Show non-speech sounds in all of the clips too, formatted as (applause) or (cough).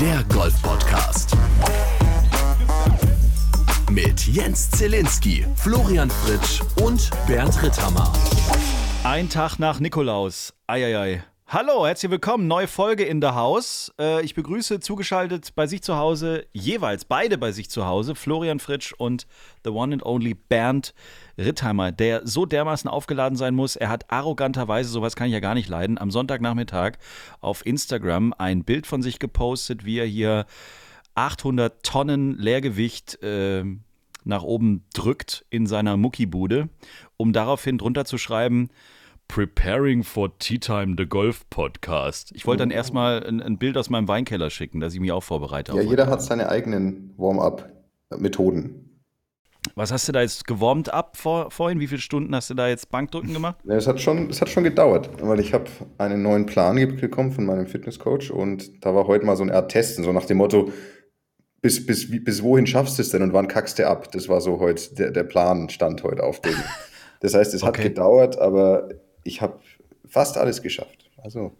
der Golf-Podcast. Mit Jens Zielinski, Florian Fritsch und Bernd Ritthammer. Ein Tag nach Nikolaus. Eieiei. Hallo, herzlich willkommen. Neue Folge in der Haus. Äh, ich begrüße zugeschaltet bei sich zu Hause, jeweils beide bei sich zu Hause, Florian Fritsch und the one and only Bernd Rittheimer, der so dermaßen aufgeladen sein muss. Er hat arroganterweise, sowas kann ich ja gar nicht leiden, am Sonntagnachmittag auf Instagram ein Bild von sich gepostet, wie er hier 800 Tonnen Leergewicht äh, nach oben drückt in seiner Muckibude, um daraufhin drunter zu schreiben, Preparing for Tea Time, the Golf Podcast. Ich wollte dann erstmal ein, ein, Bild aus meinem Weinkeller schicken, dass ich mich auch vorbereite. Ja, jeder hat seine eigenen Warm-up-Methoden. Was hast du da jetzt gewarmt ab vor, vorhin? Wie viele Stunden hast du da jetzt Bankdrücken gemacht? Ja, es, hat schon, es hat schon gedauert, weil ich habe einen neuen Plan bekommen von meinem Fitnesscoach und da war heute mal so eine Art Testen, so nach dem Motto, bis, bis, bis wohin schaffst du es denn und wann kackst du ab? Das war so heute, der, der Plan stand heute auf dem. (laughs) Das heißt, es okay. hat gedauert, aber ich habe fast alles geschafft. Also.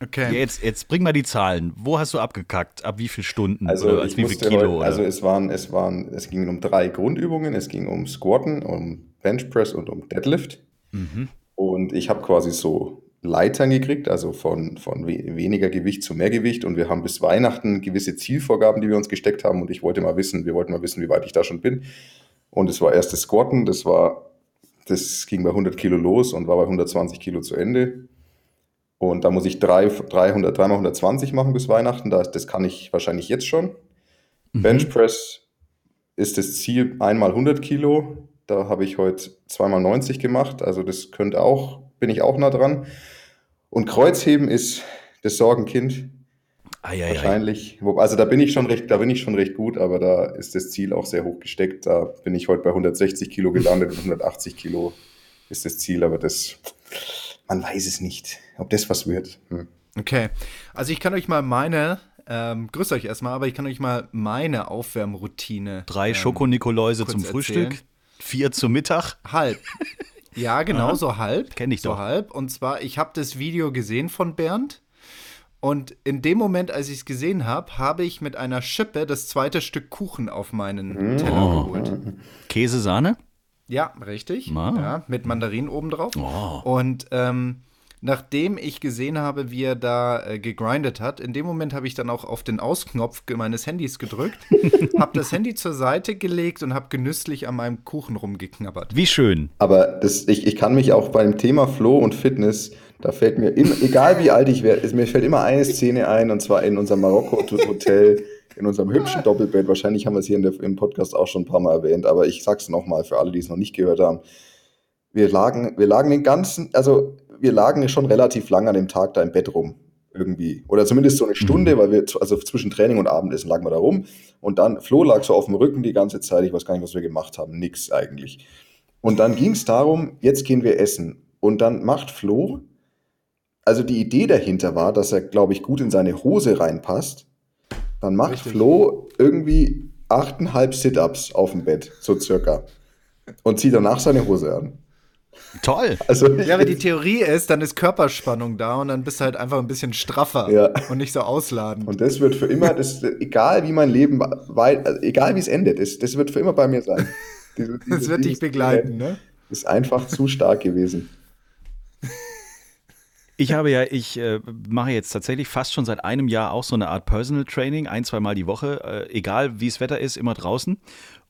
Okay. Jetzt, jetzt bring mal die Zahlen. Wo hast du abgekackt? Ab wie viele Stunden? Also, oder ich wie viel Kilo? Heute, also es waren, es waren, es ging um drei Grundübungen. Es ging um Squatten, um Benchpress und um Deadlift. Mhm. Und ich habe quasi so Leitern gekriegt, also von, von weniger Gewicht zu mehr Gewicht. Und wir haben bis Weihnachten gewisse Zielvorgaben, die wir uns gesteckt haben. Und ich wollte mal wissen, wir wollten mal wissen, wie weit ich da schon bin. Und es war erst das Squatten, das war das ging bei 100 Kilo los und war bei 120 Kilo zu Ende. Und da muss ich drei, 300, dreimal 120 machen bis Weihnachten. Das, das kann ich wahrscheinlich jetzt schon. Mhm. Benchpress ist das Ziel einmal 100 Kilo. Da habe ich heute zweimal 90 gemacht. Also das könnte auch, bin ich auch nah dran. Und Kreuzheben ist das Sorgenkind. Eieiei. Wahrscheinlich. Also da bin ich schon recht, da bin ich schon recht gut, aber da ist das Ziel auch sehr hoch gesteckt. Da bin ich heute bei 160 Kilo gelandet (laughs) und 180 Kilo ist das Ziel, aber das, man weiß es nicht, ob das was wird. Hm. Okay, also ich kann euch mal meine, ähm, grüßt euch erstmal, aber ich kann euch mal meine Aufwärmroutine. Drei ähm, Schokonikoläuse zum Frühstück, erzählen. vier zum Mittag. Halb. Ja, (laughs) genau, Aha. so halb. Kenn ich so doch. So halb. Und zwar, ich habe das Video gesehen von Bernd und in dem Moment, als ich es gesehen habe, habe ich mit einer Schippe das zweite Stück Kuchen auf meinen Teller oh. geholt. Käsesahne? Ja, richtig. Oh. Ja, mit Mandarinen obendrauf. Oh. Und ähm, nachdem ich gesehen habe, wie er da äh, gegrindet hat, in dem Moment habe ich dann auch auf den Ausknopf meines Handys gedrückt, (laughs) habe das Handy zur Seite gelegt und habe genüsslich an meinem Kuchen rumgeknabbert. Wie schön. Aber das, ich, ich kann mich auch beim Thema Flow und Fitness da fällt mir, immer, egal wie alt ich werde, mir fällt immer eine Szene ein, und zwar in unserem Marokko-Hotel, in unserem hübschen Doppelbett. Wahrscheinlich haben wir es hier der, im Podcast auch schon ein paar Mal erwähnt, aber ich sag's nochmal für alle, die es noch nicht gehört haben. Wir lagen, wir lagen den ganzen, also wir lagen schon relativ lang an dem Tag da im Bett rum. Irgendwie. Oder zumindest so eine Stunde, mhm. weil wir, also zwischen Training und Abendessen lagen wir da rum. Und dann, Flo lag so auf dem Rücken die ganze Zeit. Ich weiß gar nicht, was wir gemacht haben. Nix eigentlich. Und dann ging es darum, jetzt gehen wir essen. Und dann macht Flo also die Idee dahinter war, dass er, glaube ich, gut in seine Hose reinpasst. Dann macht Richtig. Flo irgendwie achteinhalb Sit-Ups auf dem Bett, so circa. Und zieht danach seine Hose an. Toll. Also, ja, aber die (laughs) Theorie ist, dann ist Körperspannung da und dann bist du halt einfach ein bisschen straffer ja. und nicht so ausladend. Und das wird für immer, das, egal wie mein Leben, weil, also egal wie es endet, das, das wird für immer bei mir sein. Diese, (laughs) diese, das wird dich begleiten, ne? Ist einfach zu stark gewesen. Ich habe ja, ich äh, mache jetzt tatsächlich fast schon seit einem Jahr auch so eine Art Personal Training, ein, zwei Mal die Woche, äh, egal wie es Wetter ist, immer draußen.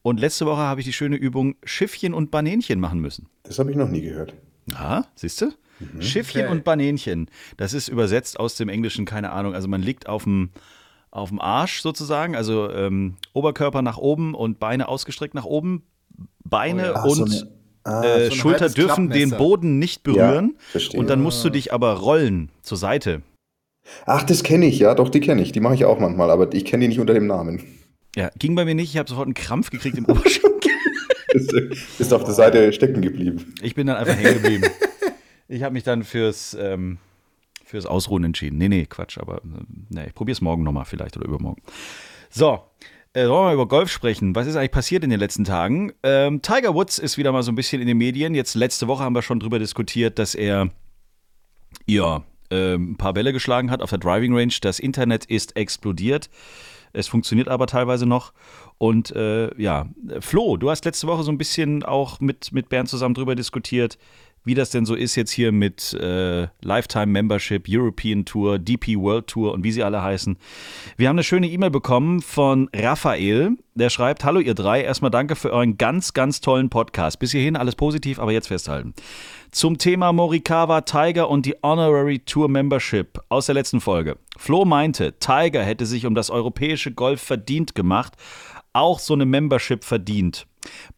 Und letzte Woche habe ich die schöne Übung Schiffchen und Banänchen machen müssen. Das habe ich noch nie gehört. Ah, siehst du? Mhm. Schiffchen okay. und Banänchen. Das ist übersetzt aus dem Englischen, keine Ahnung. Also man liegt auf dem auf dem Arsch sozusagen, also ähm, Oberkörper nach oben und Beine ausgestreckt nach oben, Beine oh ja. und so Ah, äh, so Schulter dürfen den Boden nicht berühren. Ja, und dann musst du dich aber rollen zur Seite. Ach, das kenne ich, ja, doch, die kenne ich. Die mache ich auch manchmal, aber ich kenne die nicht unter dem Namen. Ja, ging bei mir nicht. Ich habe sofort einen Krampf gekriegt im (laughs) Oberschenkel. ist, ist auf der Seite stecken geblieben. Ich bin dann einfach hängen geblieben. Ich habe mich dann fürs, ähm, fürs Ausruhen entschieden. Nee, nee, Quatsch, aber äh, nee, ich probiere es morgen nochmal vielleicht oder übermorgen. So, äh, wollen wir mal über Golf sprechen. Was ist eigentlich passiert in den letzten Tagen? Ähm, Tiger Woods ist wieder mal so ein bisschen in den Medien. Jetzt letzte Woche haben wir schon drüber diskutiert, dass er ja äh, ein paar Bälle geschlagen hat auf der Driving Range. Das Internet ist explodiert. Es funktioniert aber teilweise noch. Und äh, ja, Flo, du hast letzte Woche so ein bisschen auch mit, mit Bernd zusammen drüber diskutiert, wie das denn so ist jetzt hier mit äh, Lifetime Membership, European Tour, DP World Tour und wie sie alle heißen. Wir haben eine schöne E-Mail bekommen von Raphael, der schreibt: Hallo, ihr drei, erstmal danke für euren ganz, ganz tollen Podcast. Bis hierhin alles positiv, aber jetzt festhalten. Zum Thema Morikawa, Tiger und die Honorary Tour Membership aus der letzten Folge. Flo meinte, Tiger hätte sich um das europäische Golf verdient gemacht, auch so eine Membership verdient.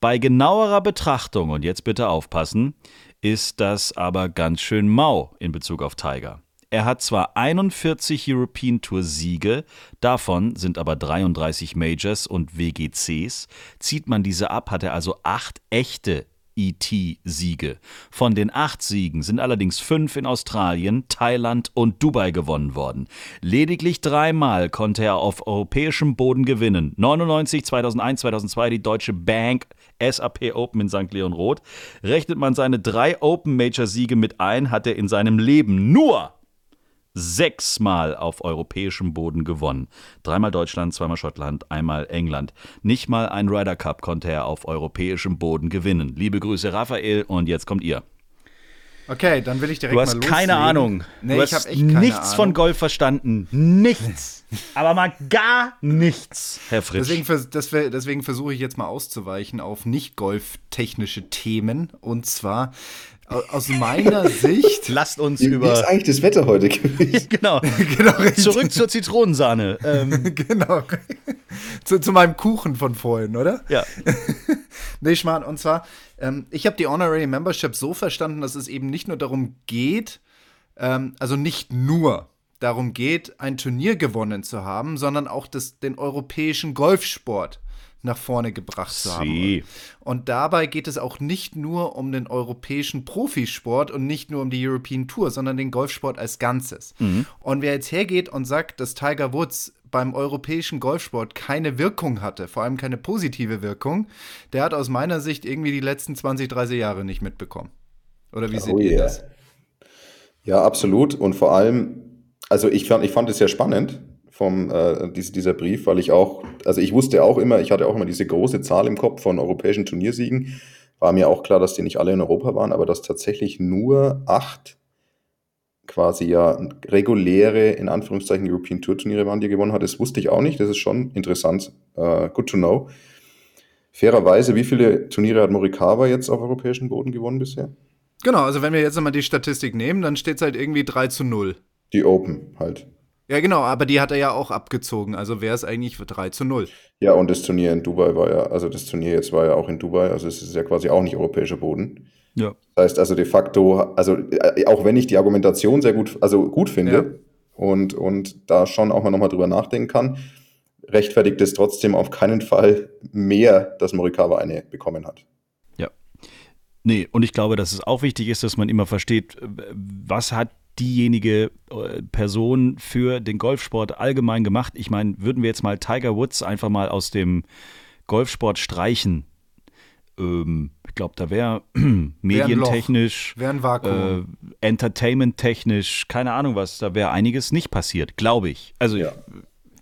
Bei genauerer Betrachtung, und jetzt bitte aufpassen, ist das aber ganz schön mau in Bezug auf Tiger. Er hat zwar 41 European Tour Siege, davon sind aber 33 Majors und WGCs. Zieht man diese ab, hat er also acht echte ET-Siege. Von den acht Siegen sind allerdings fünf in Australien, Thailand und Dubai gewonnen worden. Lediglich dreimal konnte er auf europäischem Boden gewinnen. 99, 2001, 2002 die Deutsche Bank SAP Open in St. Leon Roth. Rechnet man seine drei Open Major Siege mit ein, hat er in seinem Leben nur sechsmal auf europäischem Boden gewonnen. Dreimal Deutschland, zweimal Schottland, einmal England. Nicht mal ein Ryder Cup konnte er auf europäischem Boden gewinnen. Liebe Grüße, Raphael, und jetzt kommt ihr. Okay, dann will ich direkt Du hast mal keine Ahnung. Nee, du ich hast nichts Ahnung. von Golf verstanden. Nichts. (laughs) Aber mal gar nichts, Herr Fritsch. Deswegen, deswegen versuche ich jetzt mal auszuweichen auf nicht golftechnische Themen. Und zwar aus meiner Sicht. (laughs) Lasst uns Wie, wie ist über. eigentlich das Wetter heute gewesen? (laughs) genau. genau, richtig. Zurück zur Zitronensahne. Ähm, (laughs) genau. zu, zu meinem Kuchen von vorhin, oder? ja. Nee, Schmarrn. Und zwar, ähm, ich habe die Honorary Membership so verstanden, dass es eben nicht nur darum geht, ähm, also nicht nur darum geht, ein Turnier gewonnen zu haben, sondern auch das, den europäischen Golfsport nach vorne gebracht zu haben. Sie. Und dabei geht es auch nicht nur um den europäischen Profisport und nicht nur um die European Tour, sondern den Golfsport als Ganzes. Und wer jetzt hergeht und sagt, dass Tiger Woods beim europäischen Golfsport keine Wirkung hatte, vor allem keine positive Wirkung, der hat aus meiner Sicht irgendwie die letzten 20, 30 Jahre nicht mitbekommen. Oder wie seht Oh ihr yeah. das? Ja, absolut. Und vor allem, also ich fand, ich fand es sehr spannend vom äh, dies, dieser Brief, weil ich auch, also ich wusste auch immer, ich hatte auch immer diese große Zahl im Kopf von europäischen Turniersiegen. War mir auch klar, dass die nicht alle in Europa waren, aber dass tatsächlich nur acht quasi ja reguläre, in Anführungszeichen, European Tour Turniere waren, die er gewonnen hat. Das wusste ich auch nicht. Das ist schon interessant. Äh, good to know. Fairerweise, wie viele Turniere hat Morikawa jetzt auf europäischem Boden gewonnen bisher? Genau, also wenn wir jetzt einmal die Statistik nehmen, dann steht es halt irgendwie 3 zu 0. Die Open halt. Ja, genau, aber die hat er ja auch abgezogen, also wäre es eigentlich für 3 zu 0. Ja, und das Turnier in Dubai war ja, also das Turnier jetzt war ja auch in Dubai, also es ist ja quasi auch nicht europäischer Boden. Ja. Das heißt also de facto, also äh, auch wenn ich die Argumentation sehr gut, also gut finde Ja. und, und da schon auch mal nochmal drüber nachdenken kann, rechtfertigt es trotzdem auf keinen Fall mehr, dass Morikawa eine bekommen hat. Ja. Nee, und ich glaube, dass es auch wichtig ist, dass man immer versteht, was hat diejenige äh, Person für den Golfsport allgemein gemacht. Ich meine, würden wir jetzt mal Tiger Woods einfach mal aus dem Golfsport streichen, ähm, ich glaube, da wäre (clears throat) medientechnisch, Wäre ein Vakuum. äh, entertainment-technisch, keine Ahnung was, da wäre einiges nicht passiert, glaube ich. Also Ja.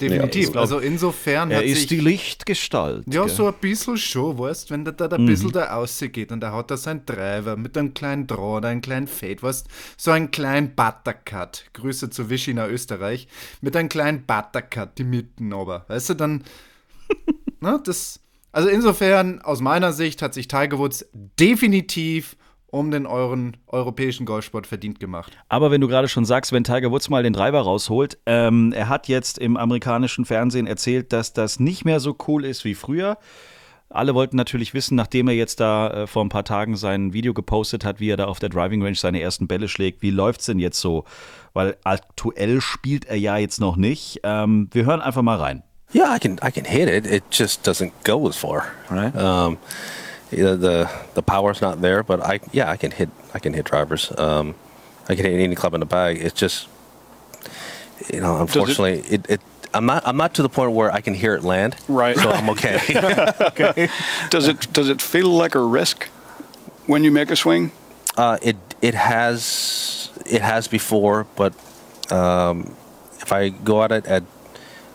Definitiv. Nee, also insofern er ist sich die Lichtgestalt. Ja, gell? so ein bisschen schon, weißt wenn der da ein bisschen da rausgeht und da hat er seinen Driver mit einem kleinen oder einem kleinen Fade, weißt so einen kleinen Buttercut. Grüße zu Vichy nach Österreich. Mit einem kleinen Buttercut, die Mitten aber. Weißt du, dann, (laughs) ne, das, also insofern, aus meiner Sicht hat sich Tiger Woods definitiv um den euren europäischen Golfsport verdient gemacht. Aber wenn du gerade schon sagst, wenn Tiger Woods mal den Driver rausholt, ähm, er hat jetzt im amerikanischen Fernsehen erzählt, dass das nicht mehr so cool ist wie früher. Alle wollten natürlich wissen, nachdem er jetzt da äh, vor ein paar Tagen sein Video gepostet hat, wie er da auf der Driving Range seine ersten Bälle schlägt, wie läuft's denn jetzt so? Weil aktuell spielt er ja jetzt noch nicht. Ähm, wir hören einfach mal rein. Yeah, I can I can hit it. It just doesn't go as far. Right. Um, the the power's not there, but I yeah I can hit I can hit drivers. Um, I can hit any club in the bag. It's just you know unfortunately it, it I'm not I'm not to the point where I can hear it land. Right. So I'm okay. (laughs) okay. Does it does it feel like a risk when you make a swing? uh, it it has it has before, but um, if I go at it at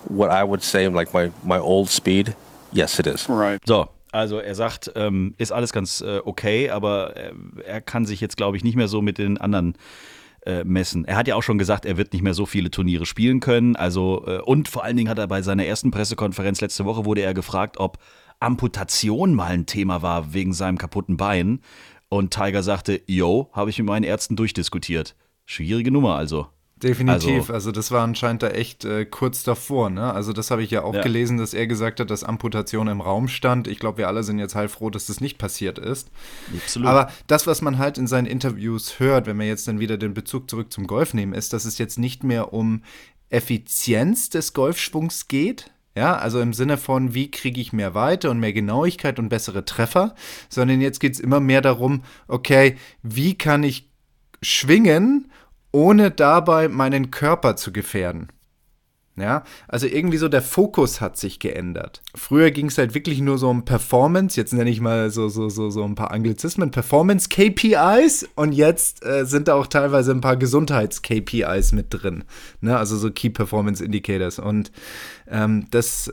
what I would say like my my old speed, yes, it is. Right. So. Also er sagt, ähm, ist alles ganz äh, okay, aber äh, er kann sich jetzt, glaube ich, nicht mehr so mit den anderen äh, messen. Er hat ja auch schon gesagt, er wird nicht mehr so viele Turniere spielen können. Also äh, und vor allen Dingen hat er bei seiner ersten Pressekonferenz letzte Woche wurde er gefragt, ob Amputation mal ein Thema war wegen seinem kaputten Bein. Und Tiger sagte, yo, habe ich mit meinen Ärzten durchdiskutiert. Schwierige Nummer also. Definitiv, also, also, das war anscheinend da echt äh, kurz davor. Ne? Also das habe ich ja auch ja. gelesen, dass er gesagt hat, dass Amputation im Raum stand. Ich glaube, wir alle sind jetzt heilfroh, dass das nicht passiert ist. Absolut. Aber das, was man halt in seinen Interviews hört, wenn wir jetzt dann wieder den Bezug zurück zum Golf nehmen, ist, dass es jetzt nicht mehr um Effizienz des Golfschwungs geht, ja, also im Sinne von, wie kriege ich mehr Weite und mehr Genauigkeit und bessere Treffer, sondern jetzt geht es immer mehr darum, okay, wie kann ich schwingen ohne dabei meinen Körper zu gefährden. Ja, also irgendwie so der Fokus hat sich geändert. Früher ging es halt wirklich nur so um Performance, jetzt nenne ich mal so, so, so, so ein paar Anglizismen, Performance KPIs und jetzt äh, sind da auch teilweise ein paar Gesundheits KPIs mit drin. Ne? Also so Key Performance Indicators. Und ähm, das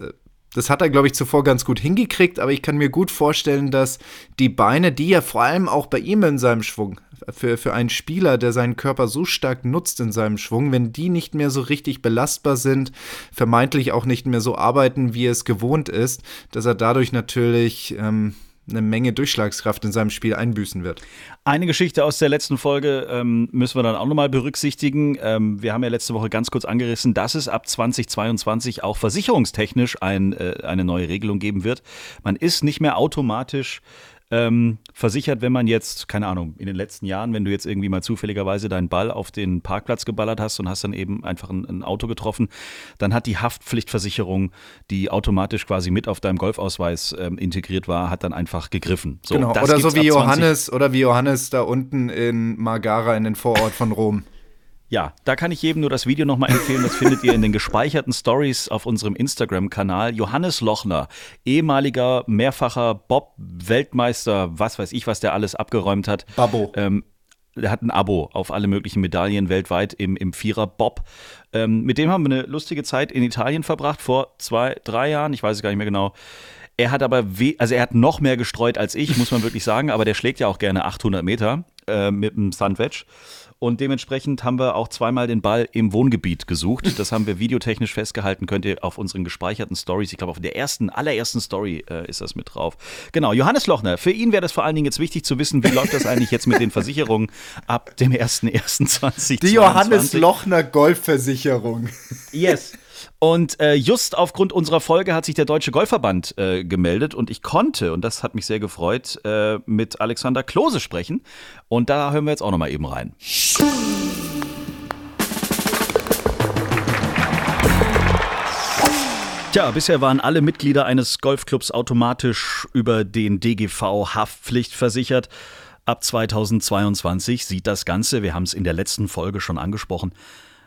das hat er, glaube ich, zuvor ganz gut hingekriegt, aber ich kann mir gut vorstellen, dass die Beine, die ja vor allem auch bei ihm in seinem Schwung, für, für einen Spieler, der seinen Körper so stark nutzt in seinem Schwung, wenn die nicht mehr so richtig belastbar sind, vermeintlich auch nicht mehr so arbeiten, wie es gewohnt ist, dass er dadurch natürlich ähm, eine Menge Durchschlagskraft in seinem Spiel einbüßen wird. Eine Geschichte aus der letzten Folge ähm, müssen wir dann auch nochmal berücksichtigen. Ähm, wir haben ja letzte Woche ganz kurz angerissen, dass es ab 2022 auch versicherungstechnisch ein, äh, eine neue Regelung geben wird. Man ist nicht mehr automatisch ähm, versichert, wenn man jetzt, keine Ahnung, in den letzten Jahren, wenn du jetzt irgendwie mal zufälligerweise deinen Ball auf den Parkplatz geballert hast und hast dann eben einfach ein, ein Auto getroffen, dann hat die Haftpflichtversicherung, die automatisch quasi mit auf deinem Golfausweis ähm, integriert war, hat dann einfach gegriffen. So, genau, oder so wie Johannes, oder wie Johannes da unten in Margara in den Vorort von Rom. Ja, da kann ich jedem nur das Video nochmal empfehlen. Das findet ihr in den gespeicherten Stories auf unserem Instagram-Kanal. Johannes Lochner, ehemaliger mehrfacher Bob-Weltmeister, was weiß ich, was der alles abgeräumt hat. Babbo. Ähm, der hat ein Abo auf alle möglichen Medaillen weltweit im, im Vierer Bob. Ähm, mit dem haben wir eine lustige Zeit in Italien verbracht, vor zwei, drei Jahren, ich weiß es gar nicht mehr genau. Er hat aber, also er hat noch mehr gestreut als ich, muss man wirklich sagen, aber der schlägt ja auch gerne 800 Meter äh, mit dem Sandwedge. Und dementsprechend haben wir auch zweimal den Ball im Wohngebiet gesucht. Das haben wir videotechnisch festgehalten. Könnt ihr auf unseren gespeicherten Stories, ich glaube auf der ersten, allerersten Story äh, ist das mit drauf. Genau, Johannes Lochner. Für ihn wäre das vor allen Dingen jetzt wichtig zu wissen, wie läuft das eigentlich jetzt mit den Versicherungen ab dem 1.1.2020. Die Johannes Lochner Golfversicherung. Yes. Und äh, just aufgrund unserer Folge hat sich der Deutsche Golfverband äh, gemeldet und ich konnte, und das hat mich sehr gefreut, äh, mit Alexander Klose sprechen. Und da hören wir jetzt auch nochmal eben rein. Tja, bisher waren alle Mitglieder eines Golfclubs automatisch über den DGV Haftpflicht versichert. Ab 2022 sieht das Ganze, wir haben es in der letzten Folge schon angesprochen,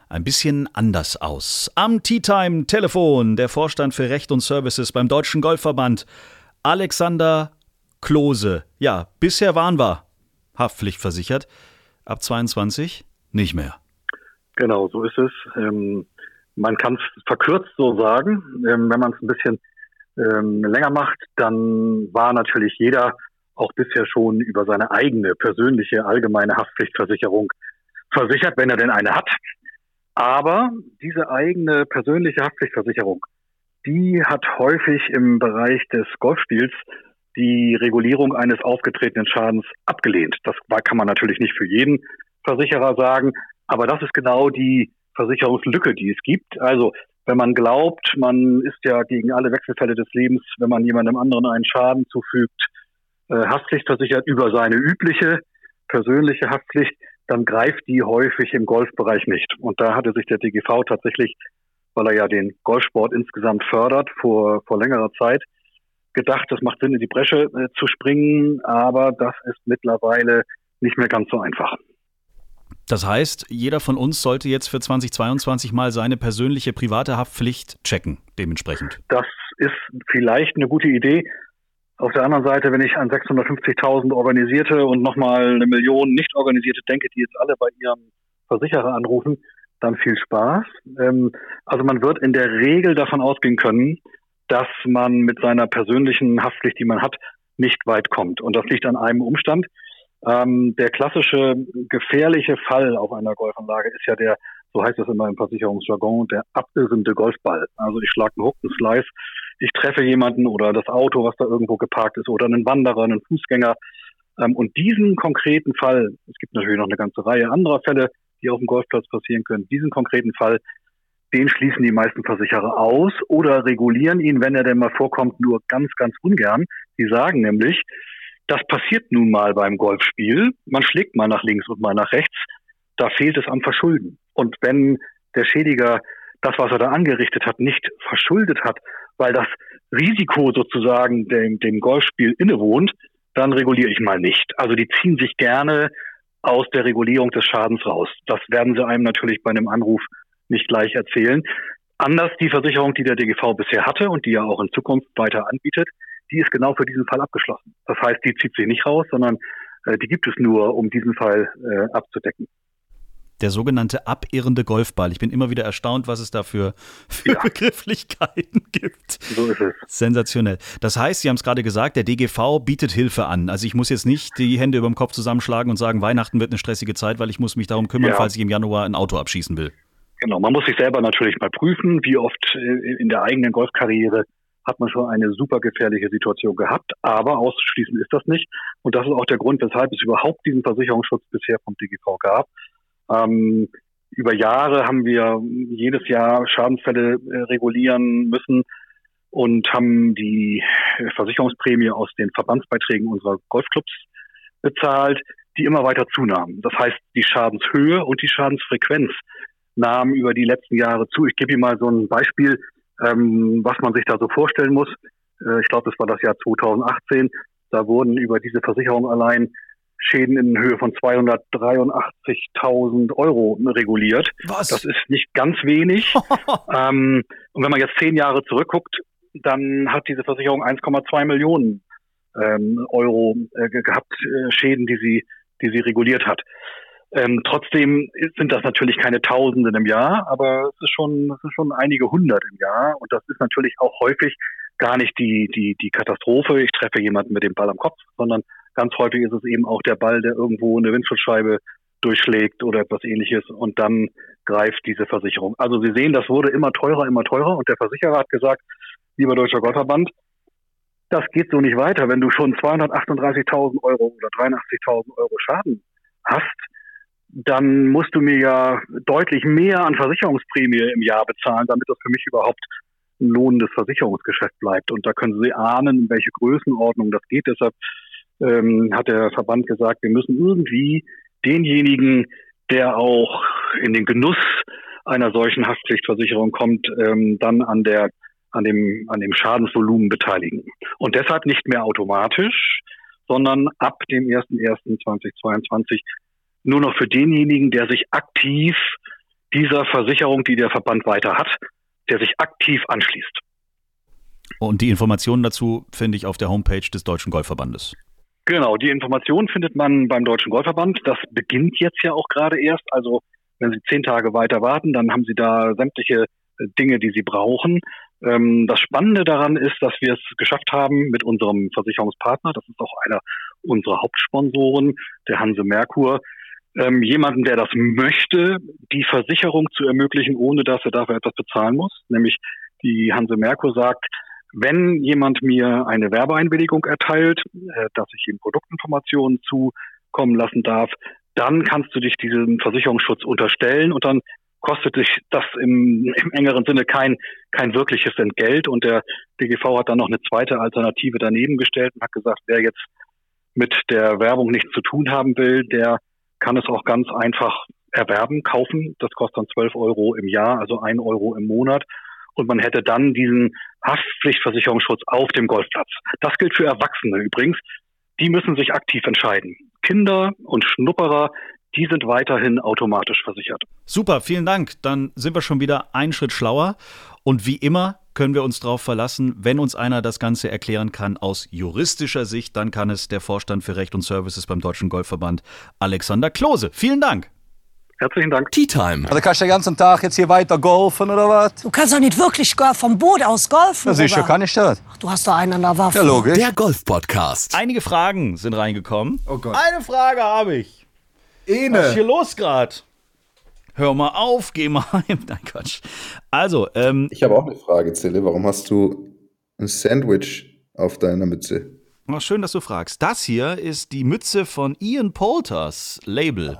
ein bisschen anders aus. Am Tea Time Telefon der Vorstand für Recht und Services beim Deutschen Golfverband, Alexander Klose. Ja, bisher waren wir haftpflichtversichert, ab 22 nicht mehr. Genau, so ist es. Ähm, man kann es verkürzt so sagen. Ähm, wenn man es ein bisschen ähm, länger macht, dann war natürlich jeder auch bisher schon über seine eigene persönliche allgemeine Haftpflichtversicherung versichert, wenn er denn eine hat. Aber diese eigene persönliche Haftpflichtversicherung, die hat häufig im Bereich des Golfspiels die Regulierung eines aufgetretenen Schadens abgelehnt. Das kann man natürlich nicht für jeden Versicherer sagen, aber das ist genau die Versicherungslücke, die es gibt. Also wenn man glaubt, man ist ja gegen alle Wechselfälle des Lebens, wenn man jemandem anderen einen Schaden zufügt, äh, haftpflichtversichert über seine übliche persönliche Haftpflicht, dann greift die häufig im Golfbereich nicht. Und da hatte sich der DGV tatsächlich, weil er ja den Golfsport insgesamt fördert, vor, vor längerer Zeit gedacht, das macht Sinn, in die Bresche äh, zu springen, aber das ist mittlerweile nicht mehr ganz so einfach. Das heißt, jeder von uns sollte jetzt für 2022 mal seine persönliche private Haftpflicht checken, dementsprechend. Das ist vielleicht eine gute Idee. Auf der anderen Seite, wenn ich an 650.000 organisierte und nochmal eine Million nicht organisierte denke, die jetzt alle bei ihrem Versicherer anrufen, dann viel Spaß. Ähm, also man wird in der Regel davon ausgehen können, dass man mit seiner persönlichen Haftpflicht, die man hat, nicht weit kommt. Und das liegt an einem Umstand. Ähm, der klassische gefährliche Fall auf einer Golfanlage ist ja der, so heißt es immer im Versicherungsjargon, der abirrende Golfball. Also ich schlage einen Hook, einen Slice, ich treffe jemanden oder das Auto, was da irgendwo geparkt ist oder einen Wanderer, einen Fußgänger. Ähm, und diesen konkreten Fall, es gibt natürlich noch eine ganze Reihe anderer Fälle, die auf dem Golfplatz passieren können, diesen konkreten Fall, den schließen die meisten Versicherer aus oder regulieren ihn, wenn er denn mal vorkommt, nur ganz, ganz ungern. Die sagen nämlich, das passiert nun mal beim Golfspiel. Man schlägt mal nach links und mal nach rechts. Da fehlt es am Verschulden. Und wenn der Schädiger das, was er da angerichtet hat, nicht verschuldet hat, weil das Risiko sozusagen dem, dem Golfspiel innewohnt, dann reguliere ich mal nicht. Also die ziehen sich gerne aus der Regulierung des Schadens raus. Das werden sie einem natürlich bei einem Anruf nicht gleich erzählen. Anders die Versicherung, die der DGV bisher hatte und die er auch in Zukunft weiter anbietet, die ist genau für diesen Fall abgeschlossen. Das heißt, die zieht sich nicht raus, sondern äh, die gibt es nur, um diesen Fall äh, abzudecken der sogenannte abirrende Golfball. Ich bin immer wieder erstaunt, was es da für, für ja. Begrifflichkeiten (laughs) gibt. So ist es. Sensationell. Das heißt, Sie haben es gerade gesagt, der DGV bietet Hilfe an. Also ich muss jetzt nicht die Hände über dem Kopf zusammenschlagen und sagen, Weihnachten wird eine stressige Zeit, weil ich muss mich darum kümmern, ja. falls ich im Januar ein Auto abschießen will. Genau, man muss sich selber natürlich mal prüfen, wie oft äh, in der eigenen Golfkarriere hat man schon eine super gefährliche Situation gehabt, aber auszuschließen ist das nicht. Und das ist auch der Grund, weshalb es überhaupt diesen Versicherungsschutz bisher vom DGV gab. Ähm, über Jahre haben wir jedes Jahr Schadensfälle äh, regulieren müssen und haben die Versicherungsprämie aus den Verbandsbeiträgen unserer Golfclubs bezahlt, die immer weiter zunahmen. Das heißt, die Schadenshöhe und die Schadensfrequenz nahmen über die letzten Jahre zu. Ich gebe Ihnen mal so ein Beispiel, ähm, was man sich da so vorstellen muss. Äh, ich glaube, das war das Jahr 2018. Da wurden über diese Versicherung allein Schäden in Höhe von 283.000 Euro reguliert. Was? Das ist nicht ganz wenig. (laughs) ähm, und wenn man jetzt zehn Jahre zurückguckt, dann hat diese Versicherung 1,2 Millionen ähm, Euro äh, gehabt, äh, Schäden, die sie, die sie reguliert hat. Ähm, trotzdem sind das natürlich keine Tausenden im Jahr, aber es ist schon, es ist schon einige hundert im Jahr. Und das ist natürlich auch häufig gar nicht die, die, die Katastrophe. Ich treffe jemanden mit dem Ball am Kopf, sondern Ganz häufig ist es eben auch der Ball, der irgendwo eine Windschutzscheibe durchschlägt oder etwas ähnliches und dann greift diese Versicherung. Also Sie sehen, das wurde immer teurer, immer teurer und der Versicherer hat gesagt, lieber Deutscher Golfverband, das geht so nicht weiter. Wenn du schon 238.000 Euro oder 83.000 Euro Schaden hast, dann musst du mir ja deutlich mehr an Versicherungsprämie im Jahr bezahlen, damit das für mich überhaupt ein lohnendes Versicherungsgeschäft bleibt. Und da können Sie ahnen, in welche Größenordnung das geht. Deshalb ähm, hat der Verband gesagt, wir müssen irgendwie denjenigen, der auch in den Genuss einer solchen Haftpflichtversicherung kommt, ähm, dann an der an dem an dem Schadensvolumen beteiligen. Und deshalb nicht mehr automatisch, sondern ab dem 01.01.2022 nur noch für denjenigen, der sich aktiv dieser Versicherung, die der Verband weiter hat, der sich aktiv anschließt. Und die Informationen dazu finde ich auf der Homepage des Deutschen Golfverbandes. Genau, die Informationen findet man beim Deutschen Golfverband. Das beginnt jetzt ja auch gerade erst. Also wenn Sie zehn Tage weiter warten, dann haben Sie da sämtliche äh, Dinge, die Sie brauchen. Ähm, das Spannende daran ist, dass wir es geschafft haben mit unserem Versicherungspartner, das ist auch einer unserer Hauptsponsoren, der Hanse Merkur, ähm, jemanden, der das möchte, die Versicherung zu ermöglichen, ohne dass er dafür etwas bezahlen muss. Nämlich die Hanse Merkur sagt, wenn jemand mir eine Werbeeinwilligung erteilt, äh, dass ich ihm Produktinformationen zukommen lassen darf, dann kannst du dich diesem Versicherungsschutz unterstellen und dann kostet dich das im, im engeren Sinne kein, kein wirkliches Entgelt. Und der DGV hat dann noch eine zweite Alternative daneben gestellt und hat gesagt, wer jetzt mit der Werbung nichts zu tun haben will, der kann es auch ganz einfach erwerben, kaufen. Das kostet dann 12 Euro im Jahr, also ein Euro im Monat und man hätte dann diesen Haftpflichtversicherungsschutz auf dem Golfplatz. Das gilt für Erwachsene übrigens. Die müssen sich aktiv entscheiden. Kinder und Schnupperer, die sind weiterhin automatisch versichert. Super, vielen Dank. Dann sind wir schon wieder einen Schritt schlauer. Und wie immer können wir uns darauf verlassen, wenn uns einer das Ganze erklären kann aus juristischer Sicht, dann kann es der Vorstand für Recht und Services beim Deutschen Golfverband Alexander Klose. Vielen Dank. Herzlichen Dank. Tea Time. Also kannst du den ganzen Tag jetzt hier weiter golfen oder was? Du kannst doch nicht wirklich vom Boot aus golfen. Ja, sicher kann ich das. Ach, du hast doch einen an der Waffe. Ja, logisch. Der Golf-Podcast. Einige Fragen sind reingekommen. Oh Gott. Eine Frage habe ich. Was ist hier Ene. los gerade? Hör mal auf, geh mal (laughs) heim. Nein, Quatsch. Also, ähm, Ich habe auch eine Frage, Zille. Warum hast du ein Sandwich auf deiner Mütze? oh, schön, dass du fragst. Das hier ist die Mütze von Ian Poulters Label.